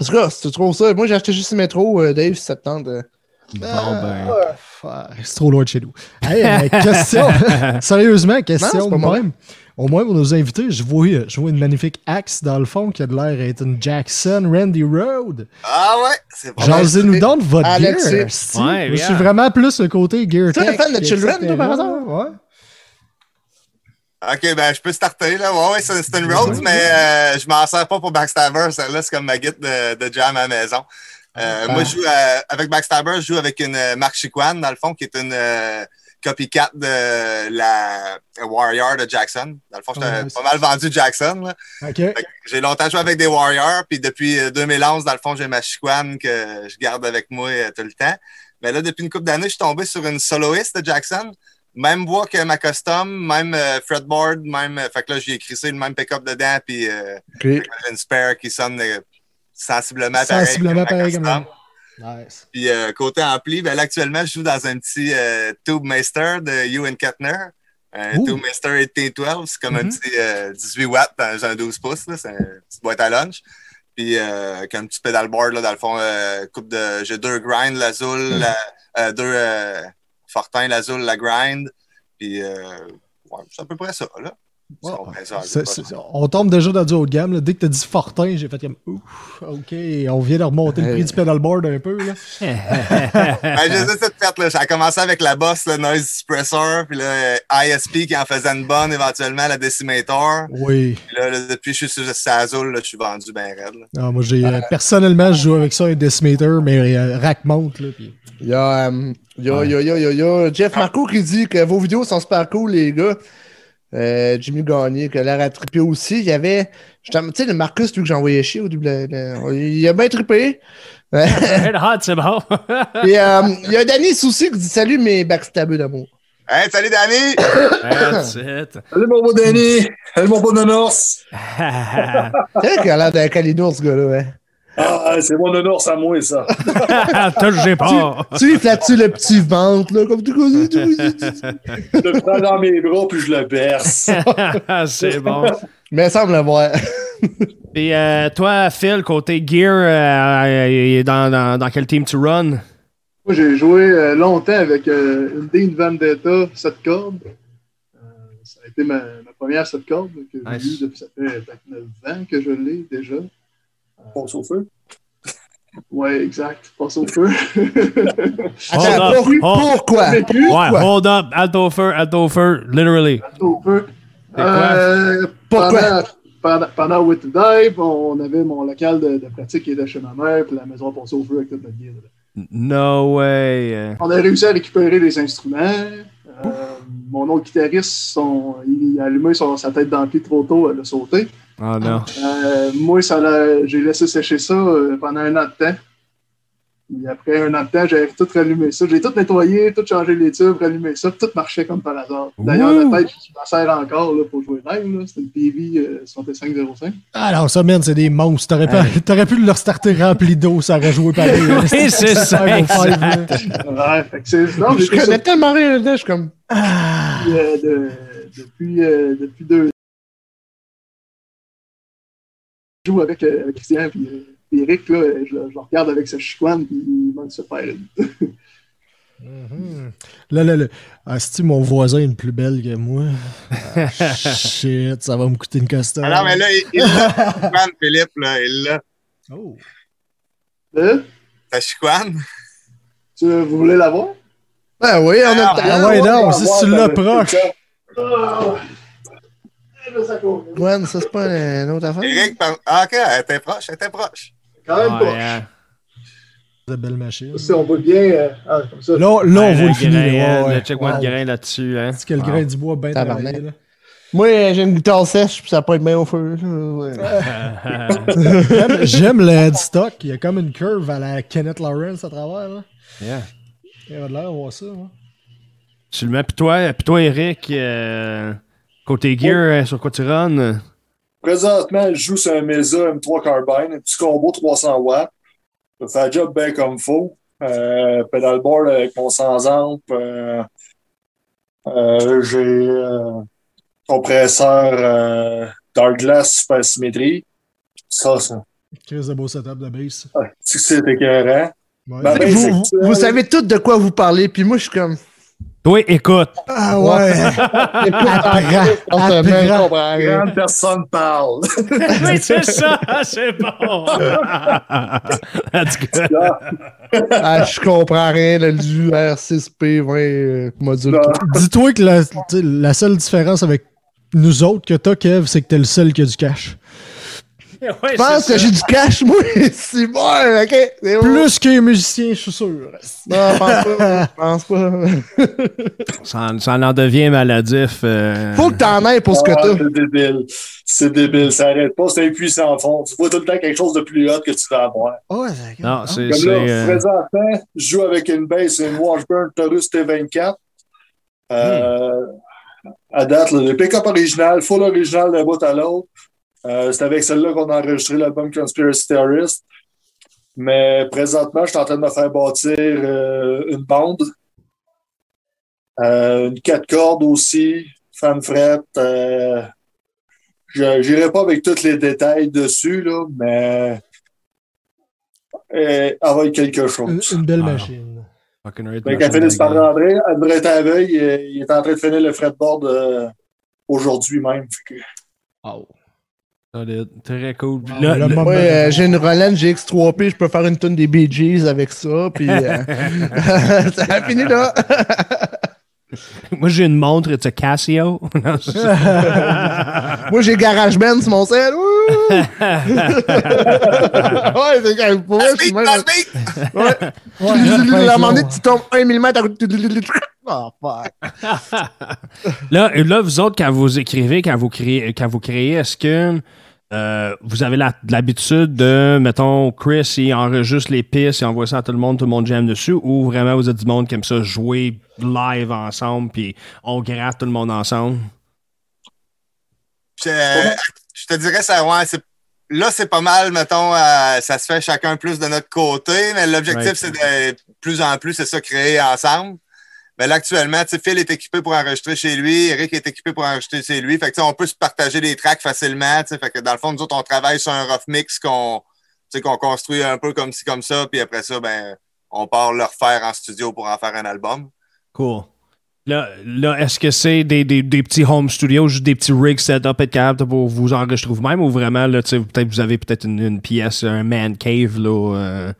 En tout cas, si tu trouves ça, moi, j'ai acheté juste chez Metro, euh, Dave, si ça te tente. Bon, ben. Ah, C'est trop loin de chez nous. Hey, euh, <laughs> question. Sérieusement, question Non, même. Au moins, pour nos invités, je vois, je vois une magnifique axe dans le fond qui a de l'air d'être une Jackson Randy Road. Ah ouais, c'est bon. Jasez-nous donc de votre Alex, gear. Ouais, je suis vraiment plus le côté gear Toi, t'es tech, fan de Children, toi, par hasard? Ouais. Ok, ben je peux starter là. Ouais, ouais, c'est une Rhodes, mais euh, je m'en sers pas pour Backstabber. Celle-là, c'est comme ma guide de, de jam à la maison. Euh, Ah. Moi, je joue euh, avec Backstabber, je joue avec une euh, Mark Chiquan, dans le fond, qui est une euh, copycat de la Warrior de Jackson. Dans le fond, j'étais Ah, pas mal vendu Jackson. là. OK. Fait que J'ai longtemps joué avec des Warriors, puis depuis euh, 2011, dans le fond, j'ai ma Chiquan que je garde avec moi tout le temps. Mais là, depuis une couple d'années, je suis tombé sur une soloiste de Jackson. Même bois que ma custom, même euh, fretboard, même. euh, fait que là, j'ai crissé le même pick-up dedans, puis euh, j'ai une spare qui sonne sensiblement pareil. Sensiblement pareil comme. Nice. Puis euh, côté ampli, ben là, actuellement, je joue dans un petit euh, Tube Master de Ewan Kettner. Un. Tube Master 1812, c'est comme un Mhm. petit euh, 18 watts dans un 12 pouces. C'est une petite boîte à lunch. Puis euh, avec un petit pedalboard, là, dans le fond, euh, coupe de. J'ai deux grinds, l'azul, la, euh, deux euh, fortins, l'azul, la grind. Puis euh, ouais, c'est à peu près ça, là. Ça, on tombe déjà dans du haut de gamme. là. Dès que tu as dit Fortin, j'ai fait comme Ouf, OK, on vient de remonter le prix du pedalboard un peu. Là. <laughs> Ben, j'ai juste cette là. Ça a commencé avec la boss, le Noise Suppressor, puis là, euh, ISP qui en faisait une bonne, éventuellement, la Decimator. Oui. Puis là, là, depuis que je suis sur Sazul, là, je suis vendu bien raide. là. Ah, moi, j'ai euh, personnellement, je joue avec ça un Decimator, mais euh, rack monte. Là, puis... Il y a, il y a, il y a, il y a, il y a- il y a Jeff Marco qui dit que vos vidéos sont super cool, les gars. Euh, Jimmy Gagné, qui a l'air à triper aussi. Il y avait, tu sais, le Marcus, lui, que j'ai envoyé chier au de- Il a bien trippé. <laughs> Hot, c'est bon. <laughs> Et euh, il y a Danny Souci qui dit Salut mes backstabeux d'amour. Hey, salut Danny! <laughs> Salut mon beau Danny! Salut mon beau Nonos! C'est vrai qu'il a l'air d'un calidour, ce gars-là. Hein? Ah, c'est mon Nonos à moi, ça. <laughs> Touchez pas. Tu lui flattes-tu le petit ventre, là, comme tout Je le prends dans mes bras puis je le berce. <laughs> c'est bon. Mais semble le voir. Et euh, toi, Phil, côté gear, euh, euh, dans, dans, dans quel team tu run? Moi, j'ai joué euh, longtemps avec euh, une Dean Vendetta 7 cordes. Euh, ça a été ma, ma première 7 cordes que j'ai Nice. eue depuis ça fait 29 ans que je l'ai déjà. Pense au feu. Ouais, exact. Passe au feu. <laughs> Hold Attends, up, pour- hold- pourquoi? Ouais, Quoi? hold up, alto feu, alto feu, literally. au feu. Quoi? Euh, Pourquoi? Pendant, pendant, pendant With to Dive, on avait mon local de, de pratique qui était chez ma mère, puis la maison passait au feu avec toute notre dedans. No way. On a réussi à récupérer les instruments. Euh, mon autre guitariste, son, il a allumé son- sa tête d'ampli trop tôt, elle a sauté. Oh non. Euh, moi, ça l'a- j'ai laissé sécher ça euh, pendant un an de temps. Puis après un an de temps, j'ai tout rallumé ça. J'ai tout nettoyé, tout changé les tubes, rallumé ça, tout marchait comme par hasard. D'ailleurs, la tête, je m'en sers encore là, pour jouer live. là. C'était une PV euh, 6505. Ah non, ça, man, c'est des monstres. T'aurais, pas- pu le restarter rempli d'eau, ça aurait joué pareil. <laughs> c'est ça. Ouais, fait que c'est. Non, Je connais tellement rien là-dedans, je suis comme. depuis, euh, de- depuis, euh, depuis deux joue avec, euh, avec Christian puis, euh, puis Eric, là, je, le- je le regarde avec sa chicoine, puis il manque de se faire une. Mhm. Là, là, là. Ah, c'est mon voisin est plus belle que moi. Ah, <laughs> shit, ça va me coûter une costume. Ah non, mais là, il il l'a. <laughs> Philippe, là, il l'a. Oh. Hein? Ta chicoine? Tu, vous voulez la voir? Ben oui, on a Ah, le temps. Ah ouais, non, si tu l'approches. Ah! Ça court. Gwen, ça, c'est pas une autre affaire? Eric, par- ah, ok, elle était proche, elle était proche. Quand même Ouais, pas. hein. De belle machine. Si on voit bien, euh, ah, comme ça. Là, là on Ouais, voit le fini. grain, Ouais, ouais. le Check-moi Wow. le grain là-dessus. Hein. Est-ce que le Wow. grain du bois bien travaillé, là? Moi, j'ai une guitare sèche, puis ça peut être bien au feu. ouais. <laughs> J'aime- le headstock. Il y a comme une curve à la Kenneth Lawrence à travers. Là. Yeah. Il y a de l'air, on voit ça. hein. Tu le mets, puis toi, puis toi, Eric, euh, côté gear, euh, sur quoi tu runs? Présentement, je joue sur un Mesa M3 Carbine, un petit combo 300 watts. Ça fait un job bien comme faut. Euh, pedalboard avec mon sans amp. Euh, euh, J'ai euh, compresseur euh, Dark Glass Super Symétrie. Ça, ça. Chris de beau setup de base. Ah, c'est que c'est écœurant. Ouais. Vous, c'est vous- que- vous savez tout de quoi vous parlez, puis moi, je suis comme. Toi, écoute. Ah ouais! Grande personne parle. <laughs> oui, c'est ça, c'est bon. <laughs> That's good. Ah, je comprends rien, le du R6P20 euh, module. Non. 3. Dis-toi que la, la seule différence avec nous autres que t'as, Kev, c'est que t'es le seul qui a du cash. <laughs> Ouais, Je pense que j'ai du cash, moi. <laughs> C'est bon, ok. Bon. Plus qu'un musicien, je suis sûr. Non, je pense pas. Je pense pas. <laughs> Ça, en- ça en devient maladif. euh. Faut que t'en aies pour ce que Ah, t'as. c'est débile. C'est débile. Ça arrête pas. C'est un puissant fond. Tu vois tout le temps quelque chose de plus hot que tu vas avoir. Ouais, Non, c'est. Comme là, euh, présentement, je joue avec une base, une Washburn Taurus T24. Euh, À date, là, le pick-up original, full original d'un bout à l'autre. Euh, c'est avec celle-là qu'on a enregistré l'album Conspiracy Theorist. Mais présentement, je suis en train de me faire bâtir euh, une bande. Euh, une quatre cordes aussi, fan fret. Euh, je n'irai pas avec tous les détails dessus, là, mais euh, elle va être quelque Une, chose. une belle Ah. machine. fucking right, Félix. André, André euh, il est en train de finir le fretboard euh, aujourd'hui même. Solide. Très cool. Wow, là, le euh, j'ai une Roland GX3P, je peux faire une tonne des Bee Gees avec ça, puis euh, <laughs> <laughs> ça a fini là. <laughs> moi, j'ai une montre, Casio. Non, c'est ça. Moi, j'ai GarageBand sur mon sel. Ouh! ouais, c'est quand même beat! Ouais. Ouais, À un moment donné, tu tombes 1 mm à côté. Oh, fuck. Là, là, vous autres, quand vous écrivez, quand vous créez, quand vous créez est-ce que euh, vous avez l'habitude de, mettons, Chris, il enregistre les pistes, il envoie ça à tout le monde, tout le monde jamme dessus, ou vraiment vous êtes du monde qui aime ça jouer live ensemble, puis on gratte tout le monde ensemble? Je, je te dirais, ça, ouais, là, c'est pas mal, mettons, euh, ça se fait chacun plus de notre côté, mais l'objectif, Right. c'est de plus en plus, c'est ça, créer ensemble. Mais là, actuellement, Phil est équipé pour enregistrer chez lui, Eric est équipé pour enregistrer chez lui. Fait que, on peut se partager les tracks facilement. Fait que, dans le fond, nous autres, on travaille sur un rough mix qu'on, construit un peu comme ci, comme ça, puis après ça, ben, on part le refaire en studio pour en faire un album. Cool. Là, là est-ce que c'est des, des, des petits home studios, juste des petits rigs set-up, être capable pour vous enregistrer vous-même, ou vraiment, là, peut-être vous avez peut-être une, pièce, un man cave, là, euh,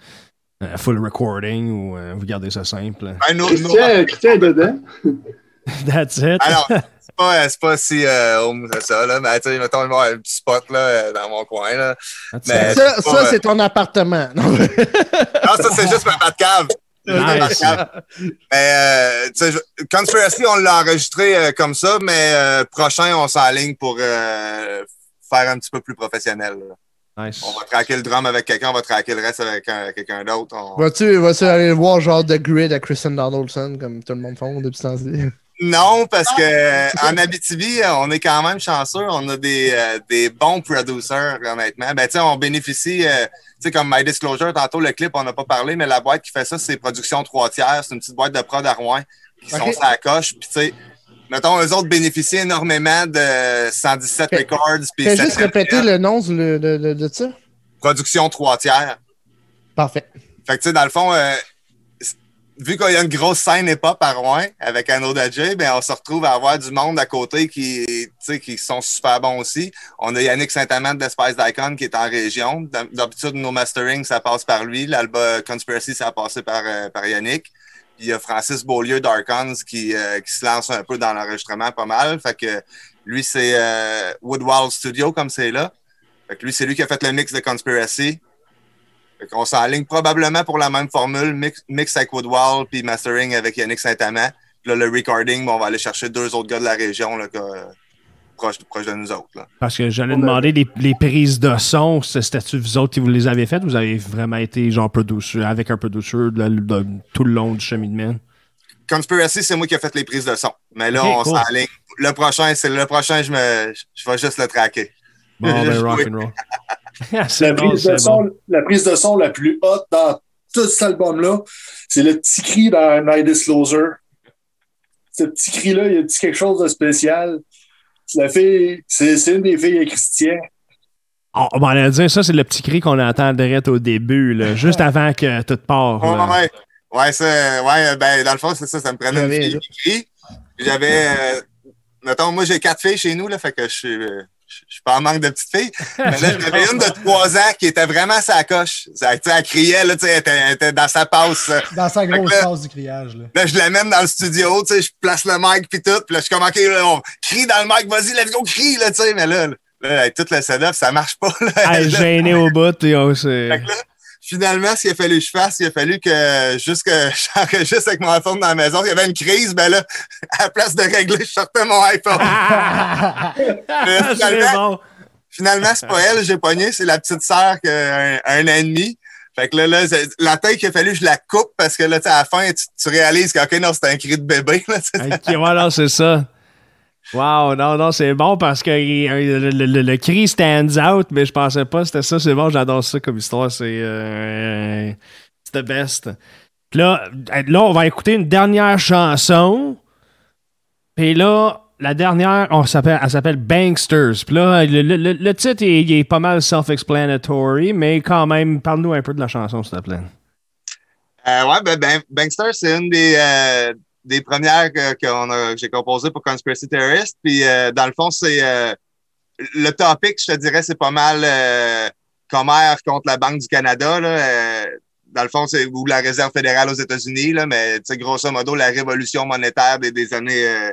full recording, ou euh, vous gardez ça simple? Ben, nos- Christian, Christian est dedans. <laughs> That's it. Alors, <laughs> c'est pas, c'est pas si euh, home que ça, là. Mais, tu sais, mettons, avoir un petit spot, là, euh, dans mon coin, là. Mais-. Ça, c'est ça c'est ton appartement. Non, <laughs> Non, ça, c'est juste ma cave. C'est juste ma Nice. Mais, euh, tu sais, je- Conspiracy, on l'a enregistré euh, comme ça, mais euh, prochain, on s'enligne pour euh, faire un petit peu plus professionnel. là. Nice. On va traquer le drum avec quelqu'un, on va traquer le reste avec un- quelqu'un d'autre. On- Vas-tu vas-tu aller voir genre The Grid à Christian Donaldson, comme tout le monde font depuis ce temps-ci? Non, parce que en Abitibi, on est quand même chanceux. On a des, euh, des bons producers, honnêtement. Ben, tu sais, on bénéficie, euh, tu sais, comme My Disclosure, tantôt, le clip, on n'a pas parlé, mais la boîte qui fait ça, c'est Production 3 tiers. C'est une petite boîte de prod à Rouen qui Ok. sont la coche. Puis, tu sais, mettons, eux autres bénéficient énormément de 117 Fais- Records. Fais 7 juste répéter le nom de, de, de, de ça. Production 3 tiers. Parfait. Fait que, tu sais, dans le fond, euh, vu qu'il y a une grosse scène hip-hop à Rouen avec un J, ben, on se retrouve à avoir du monde à côté qui, qui sont super bons aussi. On a Yannick Saint-Amand de Spice D'Icon qui est en région. D'hab- D'habitude, nos mastering, ça passe par lui. L'album Conspiracy, ça a passé par, euh, par Yannick. Il y a Francis Beaulieu d'Archons qui, euh, qui se lance un peu dans l'enregistrement pas mal. Fait que lui, c'est euh, Woodwall Studio, comme c'est là. Fait que lui, c'est lui qui a fait le mix de Conspiracy. Fait qu'on probablement pour la même formule, mix, mix avec Woodwall, puis mastering avec Yannick Saint-Amand. Puis là, le recording, bon, on va aller chercher deux autres gars de la région là, que- proche, proche de nous autres. Là. Parce que j'allais demander les, les prises de son, ce statut vous autres qui vous les avez faites, vous avez vraiment été genre producer, avec un producer de- de- tout le long du cheminement? Conspiracy, c'est moi qui ai fait les prises de son. Mais là, on cool. s'enligne. Le prochain, c'est le prochain, je me je vais juste le traquer. Bon, ben <laughs> Oui. rock'n'roll. <laughs> c'est La bon, prise, de son, bon. la prise de son la plus haute dans tout cet album-là, c'est le petit cri dans Night Disclosure. Ce petit cri-là, il a dit quelque chose de spécial? C'est La fille, c'est c'est une des filles Christian. On on va aller dire ça, c'est le petit cri qu'on entend direct au début, là, <laughs> juste avant que tout part. Ouais, ouais. Ouais, ça, ouais, ben, dans le fond, c'est ça, ça me prenait qui crie. Puis J'avais, euh, mettons, moi, j'ai quatre filles chez nous, là, fait que je suis, euh, je suis pas en manque de petites filles. Mais là, j'avais <laughs> une de trois ans qui était vraiment sa coche. Elle criait, là, tu sais, elle était, elle était dans sa passe. Dans sa grosse là- passe du criage. Là. Là, je l'amène dans le studio, tu sais, je place le mic puis tout. Puis là, je suis comme, OK, là, on crie dans le mic, vas-y, let's go, crie, là, tu sais. Mais là, là, avec tout le setup, ça marche pas, là. Elle est <laughs> gênée au bout, et on finalement, ce qu'il a fallu que je fasse, il a fallu que juste que <laughs> j'enregistre avec mon iPhone dans la maison. Il y avait une crise, ben là, à la place de régler, je sortais mon iPhone. <laughs> c'est finalement, bon. finalement, c'est pas elle, j'ai pogné, c'est la petite sœur qui a un, un an et demi. Fait que là, là la tête qu'il a fallu que je la coupe parce que là, à la fin, tu, tu réalises que, OK, non, c'est un cri de bébé. Là. Ok, voilà, c'est ça. Wow, non, non, c'est bon parce que euh, le, le- le- le cri stands out, mais je pensais pas c'était ça. C'est bon, j'adore ça comme histoire. C'est euh, the best. Là, là, on va écouter une dernière chanson. Puis là, la dernière, on s'appelle, elle s'appelle Banksters. Puis là, le, le- le- titre est, pas mal self-explanatory, mais quand même, parle-nous un peu de la chanson, s'il te plaît. Euh, ouais, ben, ben, Bankster, c'est une des, euh, des premières que, que j'ai composées pour Conspiracy Terrorist. Puis, euh, dans le fond, c'est euh, le topic, je te dirais, c'est pas mal euh, Comer contre la Banque du Canada. Là, euh, dans le fond, c'est ou la Réserve fédérale aux États-Unis, là, mais grosso modo, la révolution monétaire des, des années euh,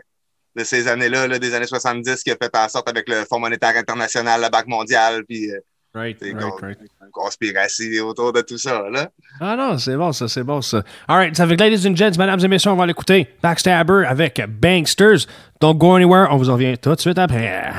de ces années-là, là, des années 70, qui a fait en sorte avec le Fonds monétaire international, la Banque mondiale, puis euh, Right, right, right. autour de tout ça. Là. Ah non, c'est bon ça, c'est bon ça. Alright, ça fait que ladies and gents, mesdames et messieurs, on va l'écouter. Backstabber avec Banksters. Don't go anywhere, on vous en revient tout de suite après.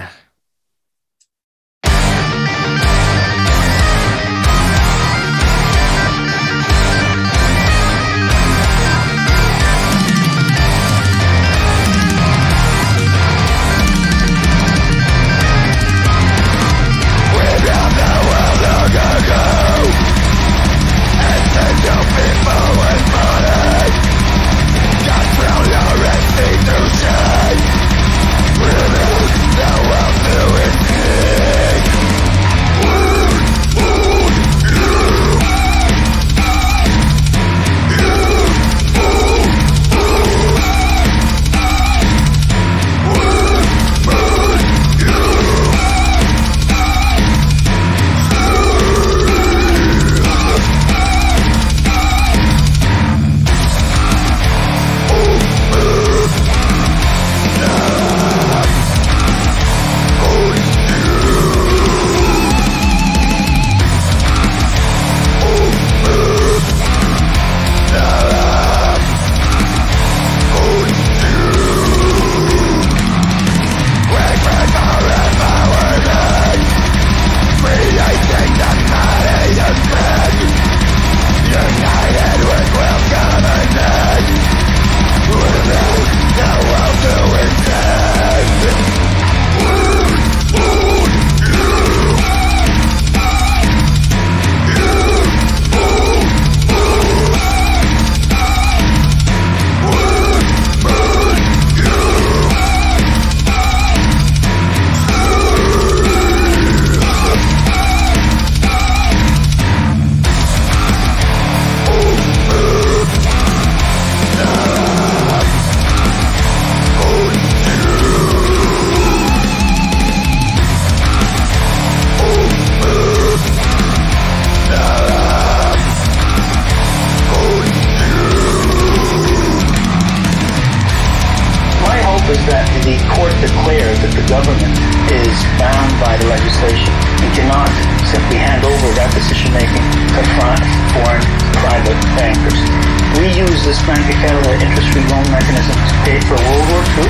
Bank Canada interest-free loan mechanism to pay for World War II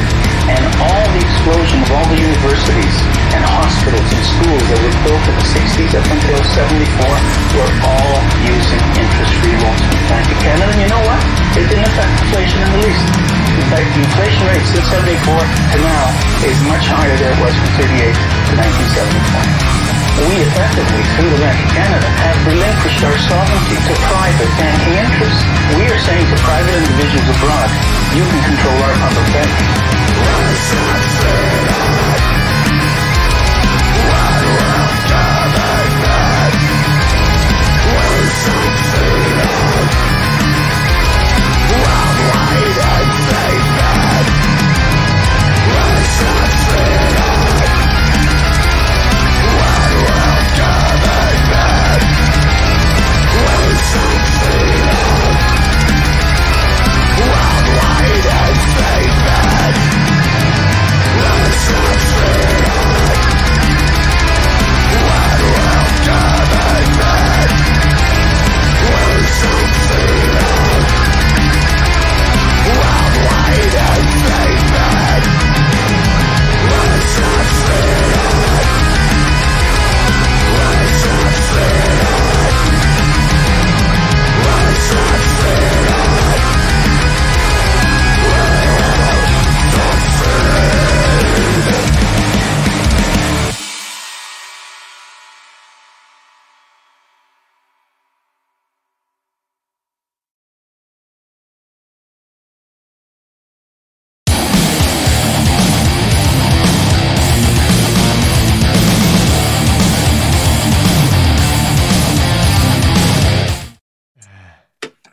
and all the explosion of all the universities and hospitals and schools that were built in the 60s up until 74 were all using interest-free loans from of Canada. And you know what? It didn't affect inflation in the least. In fact, the inflation rate since 74 to now is much higher than it was from 38 to 1974 we effectively, through the Bank of Canada, have relinquished our sovereignty to private banking interests. We are saying to private individuals abroad, you can control our public banking.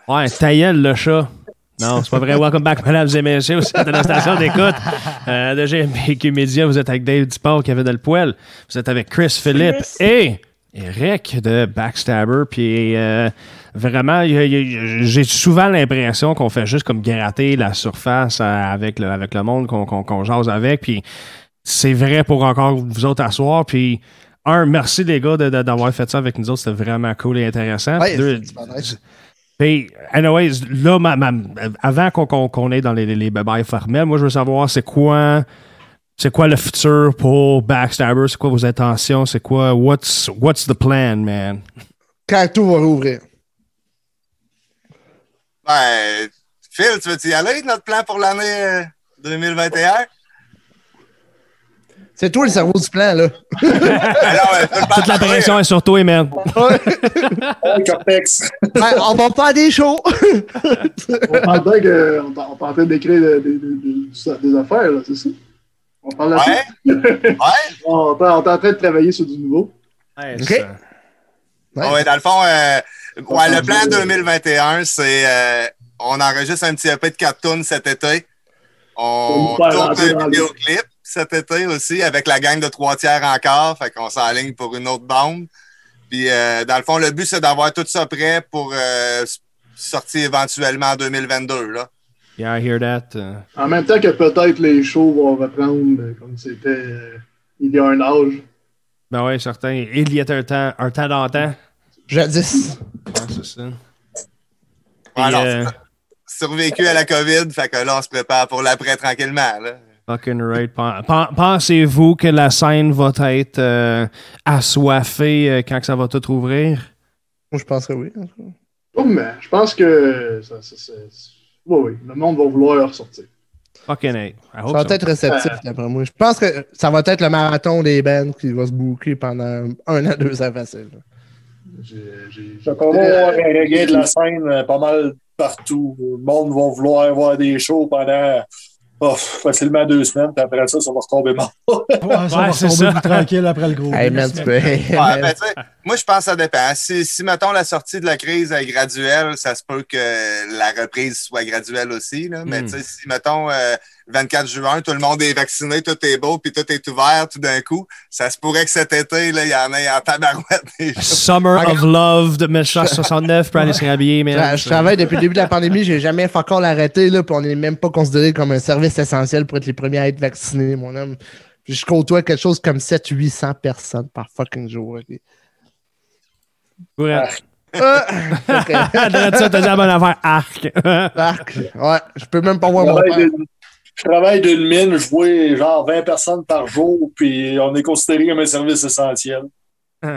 Ouais, Taïel le chat. Non, c'est pas vrai. Welcome back, mesdames et messieurs. Vous êtes à la station d'écoute euh, de GMBQ Media. Vous êtes avec Dave Dupont qui avait dans le poêle. Vous êtes avec Chris Philippe et Eric de Backstabber. Puis euh, vraiment, j'ai souvent l'impression qu'on fait juste comme gratter la surface avec, le, avec le monde qu'on qu jase avec. Puis c'est vrai pour encore vous autres asseoir. Puis un, merci les gars d'avoir fait ça avec nous autres. C'était vraiment cool et intéressant. Ouais, Deux, c'est puis, anyways, là, ma, ma, avant qu'on qu ait dans les, les babayes formelles, moi, je veux savoir, c'est quoi, c'est quoi le futur pour Backstabber? C'est quoi vos intentions? C'est quoi, what's, what's the plan, man? Quand tout va rouvrir. Ben, Phil, tu veux-tu y aller, notre plan pour l'année 2021? C'est toi le cerveau du plan, là. Toute la pression est sur toi, man. Cortex. Ben, on va faire des shows. on pensait qu'on on est en train d'écrire des, des, des, des, affaires, là, c'est ça? On parle Ouais. ouais. <laughs> on, est en train de travailler sur du nouveau. Ouais, OK. ça. Ouais. ouais, dans le fond, euh, ouais, le plan 2021, c'est euh, on enregistre un petit EP de 4 tonnes cet été. On tourne un vidéoclip cet été aussi avec la gang de trois tiers encore. Fait qu'on s'enligne pour une autre bande. Puis euh, dans le fond, le but, c'est d'avoir tout ça prêt pour euh, sortir éventuellement en 2022. Là. Yeah, I hear that. Uh, En même temps que peut-être les shows vont reprendre euh, comme c'était euh, il y a un âge. ben ouais, certain. Il y a un temps, un temps d'antan. Jadis. Ouais, c'est ça. Alors, euh, Survécu à la COVID, fait que là, on se prépare pour l'après tranquillement. Là. Fucking right. Pen- pen- Pensez-vous que la scène va être euh, assoiffée euh, quand que ça va tout rouvrir? Moi, je penserais oui. Oh, mais je pense que ça, ça, ça- oui, oui, le monde va vouloir ressortir. Fucking hey. I Ça hope va so. être réceptif, d'après moi. Je pense que ça va être le marathon des bands qui va se boucler pendant un an, deux ans facile. J'ai- j'ai- Fait qu'on va avoir un reggae de la scène euh, pas mal partout. Le monde va vouloir voir des shows pendant oh, facilement deux semaines, puis après ça, ça va retomber mort. <laughs> Ouais, ça Ouais, va c'est retomber ça. plus tranquille après le gros. Hey deux man, tu semaines. peux. Ouais, ben, Moi, je pense que ça dépend. Si, si, mettons, la sortie de la crise est graduelle, ça se peut que la reprise soit graduelle aussi. Là. Mais Mm. tu sais, si, mettons, euh, 24 juin, tout le monde est vacciné, tout est beau, puis tout est ouvert tout d'un coup, ça se pourrait que cet été, là, il y en ait en tabarouette. des choses. Summer of Love de 1969, puis aller se réhabiller, Je, je travaille depuis le début de la pandémie, j'ai jamais fait encore l'arrêter, là, puis on n'est même pas considéré comme un service essentiel pour être les premiers à être vaccinés, mon homme. Puis je côtoie quelque chose comme 700-800 personnes par fucking jour. ok. Ouais. Ah! Ok. <laughs> Arrête ça, t'as dit la bonne affaire. Arc. Arc. Ouais, je peux même pas voir mon père. Je travaille d'une mine, je vois genre 20 personnes par jour, puis on est considéré comme un service essentiel. <laughs>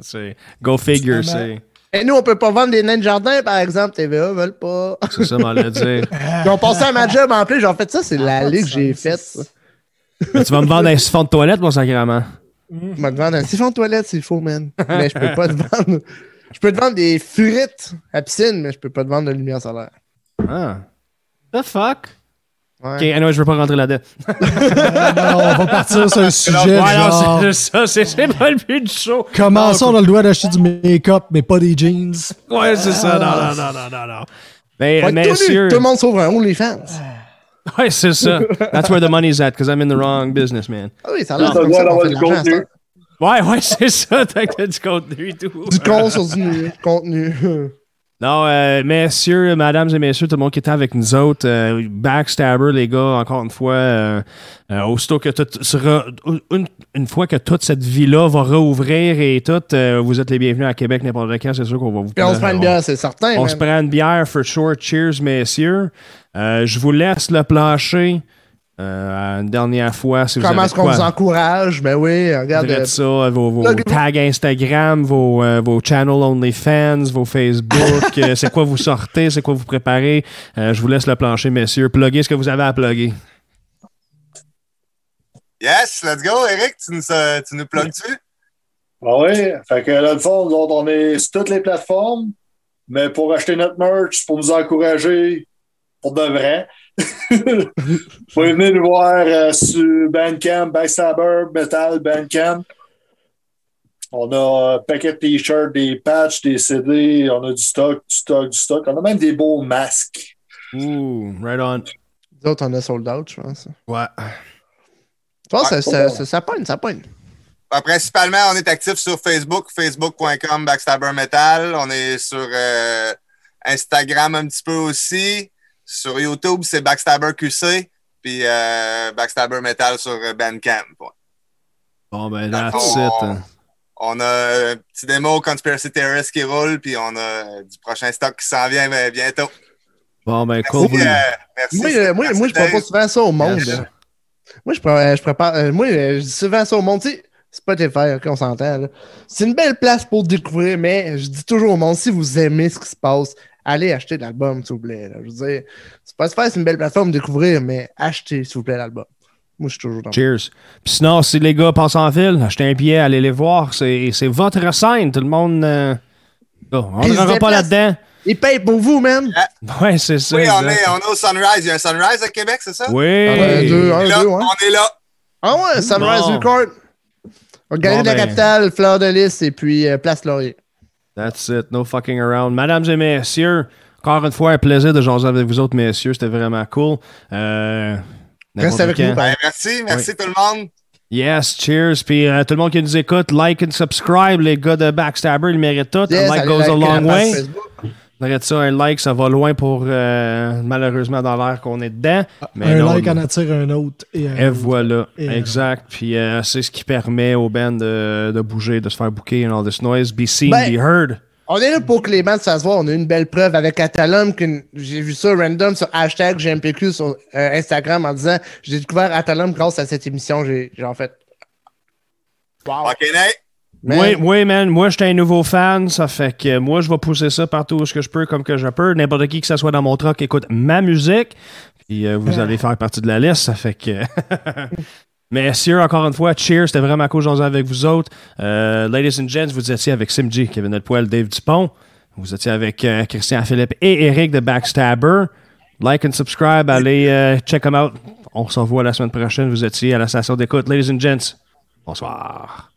c'est go figure, c'est Et nous, on peut pas vendre des nains de jardin, par exemple. TVA veulent pas. c'est ça, m'en dit. Ils ont passé à ma job en plus. J'ai en fait ça, c'est la ligue que j'ai faite. Mais tu vas me vendre un siphon de toilette, mon sacrément. Je vais te vendre un siphon de toilette s'il faut, man. Mais je peux pas te vendre. Je peux te vendre des furites à piscine, mais je peux pas te vendre de lumière solaire. Ah. The fuck? Ouais. Ok, anyway, je veux pas rentrer là-dedans. <laughs> Non, on va partir sur un sujet Ouais, non, genre... c'est ça, c'est pas le but du show. Comment ça, on a le droit d'acheter du make-up, mais pas des jeans? Ouais, c'est ça. Non, non, non, non, non, non. Être tout nu. messieurs. Tout le monde sauve un OnlyFans. Ouais, c'est ça. That's where the money's at, because I'm in the wrong business, man. Ah oui, ça a l'air comme ça qu'on fait de l'argent. Ouais, ouais, c'est ça. T'as du contenu et tout. Du con sur du nu- contenu. <laughs> Non, euh, messieurs, mesdames et messieurs, tout le monde qui était avec nous autres, euh, Backstabber, les gars, encore une fois, euh, euh, aussitôt que tout sera, une, une fois que toute cette vie-là va rouvrir et tout, vous êtes les bienvenus à Québec n'importe quand, c'est sûr qu'on va vous Puis on se prend une bière, c'est certain. On se prend une bière for sure. Cheers, messieurs. Je vous laisse le plancher. Euh, une dernière fois, si vous Comment est-ce qu'on vous encourage? Ben oui, regarde. Euh, ça, vos, vos tags Instagram, vos, euh, vos channels OnlyFans, vos Facebook, <laughs> euh, c'est quoi vous sortez, c'est quoi vous préparez? Euh, je vous laisse le plancher, messieurs. Pluguez ce que vous avez à plugger. Yes, let's go, Eric, tu nous, euh, tu nous plugues-tu? Ah oui, fait que là, le fond, nous autres, on est sur toutes les plateformes, mais pour acheter notre merch, pour nous encourager, pour de vrai, <laughs> vous pouvez venir nous voir euh, sur Bandcamp, Backstabber, Metal, Bandcamp. On a un paquet de t-shirts, des patchs, des CD, on a du stock, du stock, du stock. On a même des beaux masques. Ouh, right on. Nous autres, on a sold out, je pense. Ouais. Tu vois, ça, Ouais, ça, ça, ça pogne, ça pogne. Ben, principalement, on est actif sur Facebook, facebook.com Backstabber Metal. On est sur euh, Instagram un petit peu aussi. Sur YouTube, c'est Backstabber QC. Puis euh, Backstabber Metal sur euh, Bandcamp. ouais. Bon, ben, Dans that's fond, it. on, on a un petit démo Conspiracy Theorist qui roule, puis on a du prochain stock qui s'en vient ben, bientôt. Bon, ben, Merci, cool. euh, merci. Moi, euh, moi, moi je propose souvent ça au monde. Yes. là. Moi, je, pré- je prépare. euh, moi, euh, je dis souvent ça au monde. Tu sais, Spotify, ok, on s'entend. C'est une belle place pour découvrir, mais je dis toujours au monde, si vous aimez ce qui se passe, allez acheter l'album, s'il vous plaît. là. Je veux dire, Spotify, c'est une belle plateforme de découvrir, mais achetez, s'il vous plaît, l'album. Moi, je suis toujours dans Cheers. Puis sinon, si les gars passent en ville, achetez un billet, allez les voir. C'est c'est votre scène. Tout le monde. euh, on ne se rentrera pas là-dedans. Ils payent pour vous, man. Ouais, c'est ça. Oui, on est, on est au Sunrise. Il y a un Sunrise à Québec, c'est ça? Oui. Un, deux, un, Là, deux, ouais. on est là. Ah ouais, Sunrise Bon. Record. Galerie Bon, de la ben. capitale, Fleur de Lys et puis euh, Place Laurier. That's it. No fucking around. Mesdames et messieurs, encore une fois, un plaisir de jaser avec vous autres, messieurs. C'était vraiment cool. Euh, Reste avec nous, Ben, merci, merci tout le monde. Yes, cheers. Puis euh, tout le monde qui nous écoute, like and subscribe. Les gars de Backstabber, ils méritent tout. Yes, like goes a long way. Facebook. Arrête ça, un like, ça va loin pour euh, malheureusement dans l'air qu'on est dedans. Mais un non, like en attire un autre. Et, un Et autre. voilà, Et, euh, exact. Puis euh, c'est ce qui permet aux bands de, de bouger, de se faire bouquer and all this noise. Be seen, Ben, be heard. On est là pour que les bandes se fassent voir. On a eu une belle preuve avec Atalum. que J'ai vu ça random sur hashtag GMPQ sur euh, Instagram en disant j'ai découvert Atalum grâce à cette émission. J'ai j'ai en fait. Wow. OK, Nate? Oui, oui, man. Moi, j'étais un nouveau fan. Ça fait que moi, je vais pousser ça partout où ce que je peux, comme que je peux. N'importe qui que ce soit dans mon truck écoute ma musique. Puis euh, vous allez faire partie de la liste. Ça fait que. <laughs> Messieurs, encore une fois, cheers. C'était vraiment cool de jaser avec vous autres. Euh, ladies and gents, vous étiez avec Simji, Kevin Poil, Dave Dupont. Vous étiez avec euh, Christian Philippe et Eric de Backstabber. Like and subscribe. Allez euh, check them out. On se revoit la semaine prochaine. Vous étiez à la station d'écoute. Ladies and gents, bonsoir.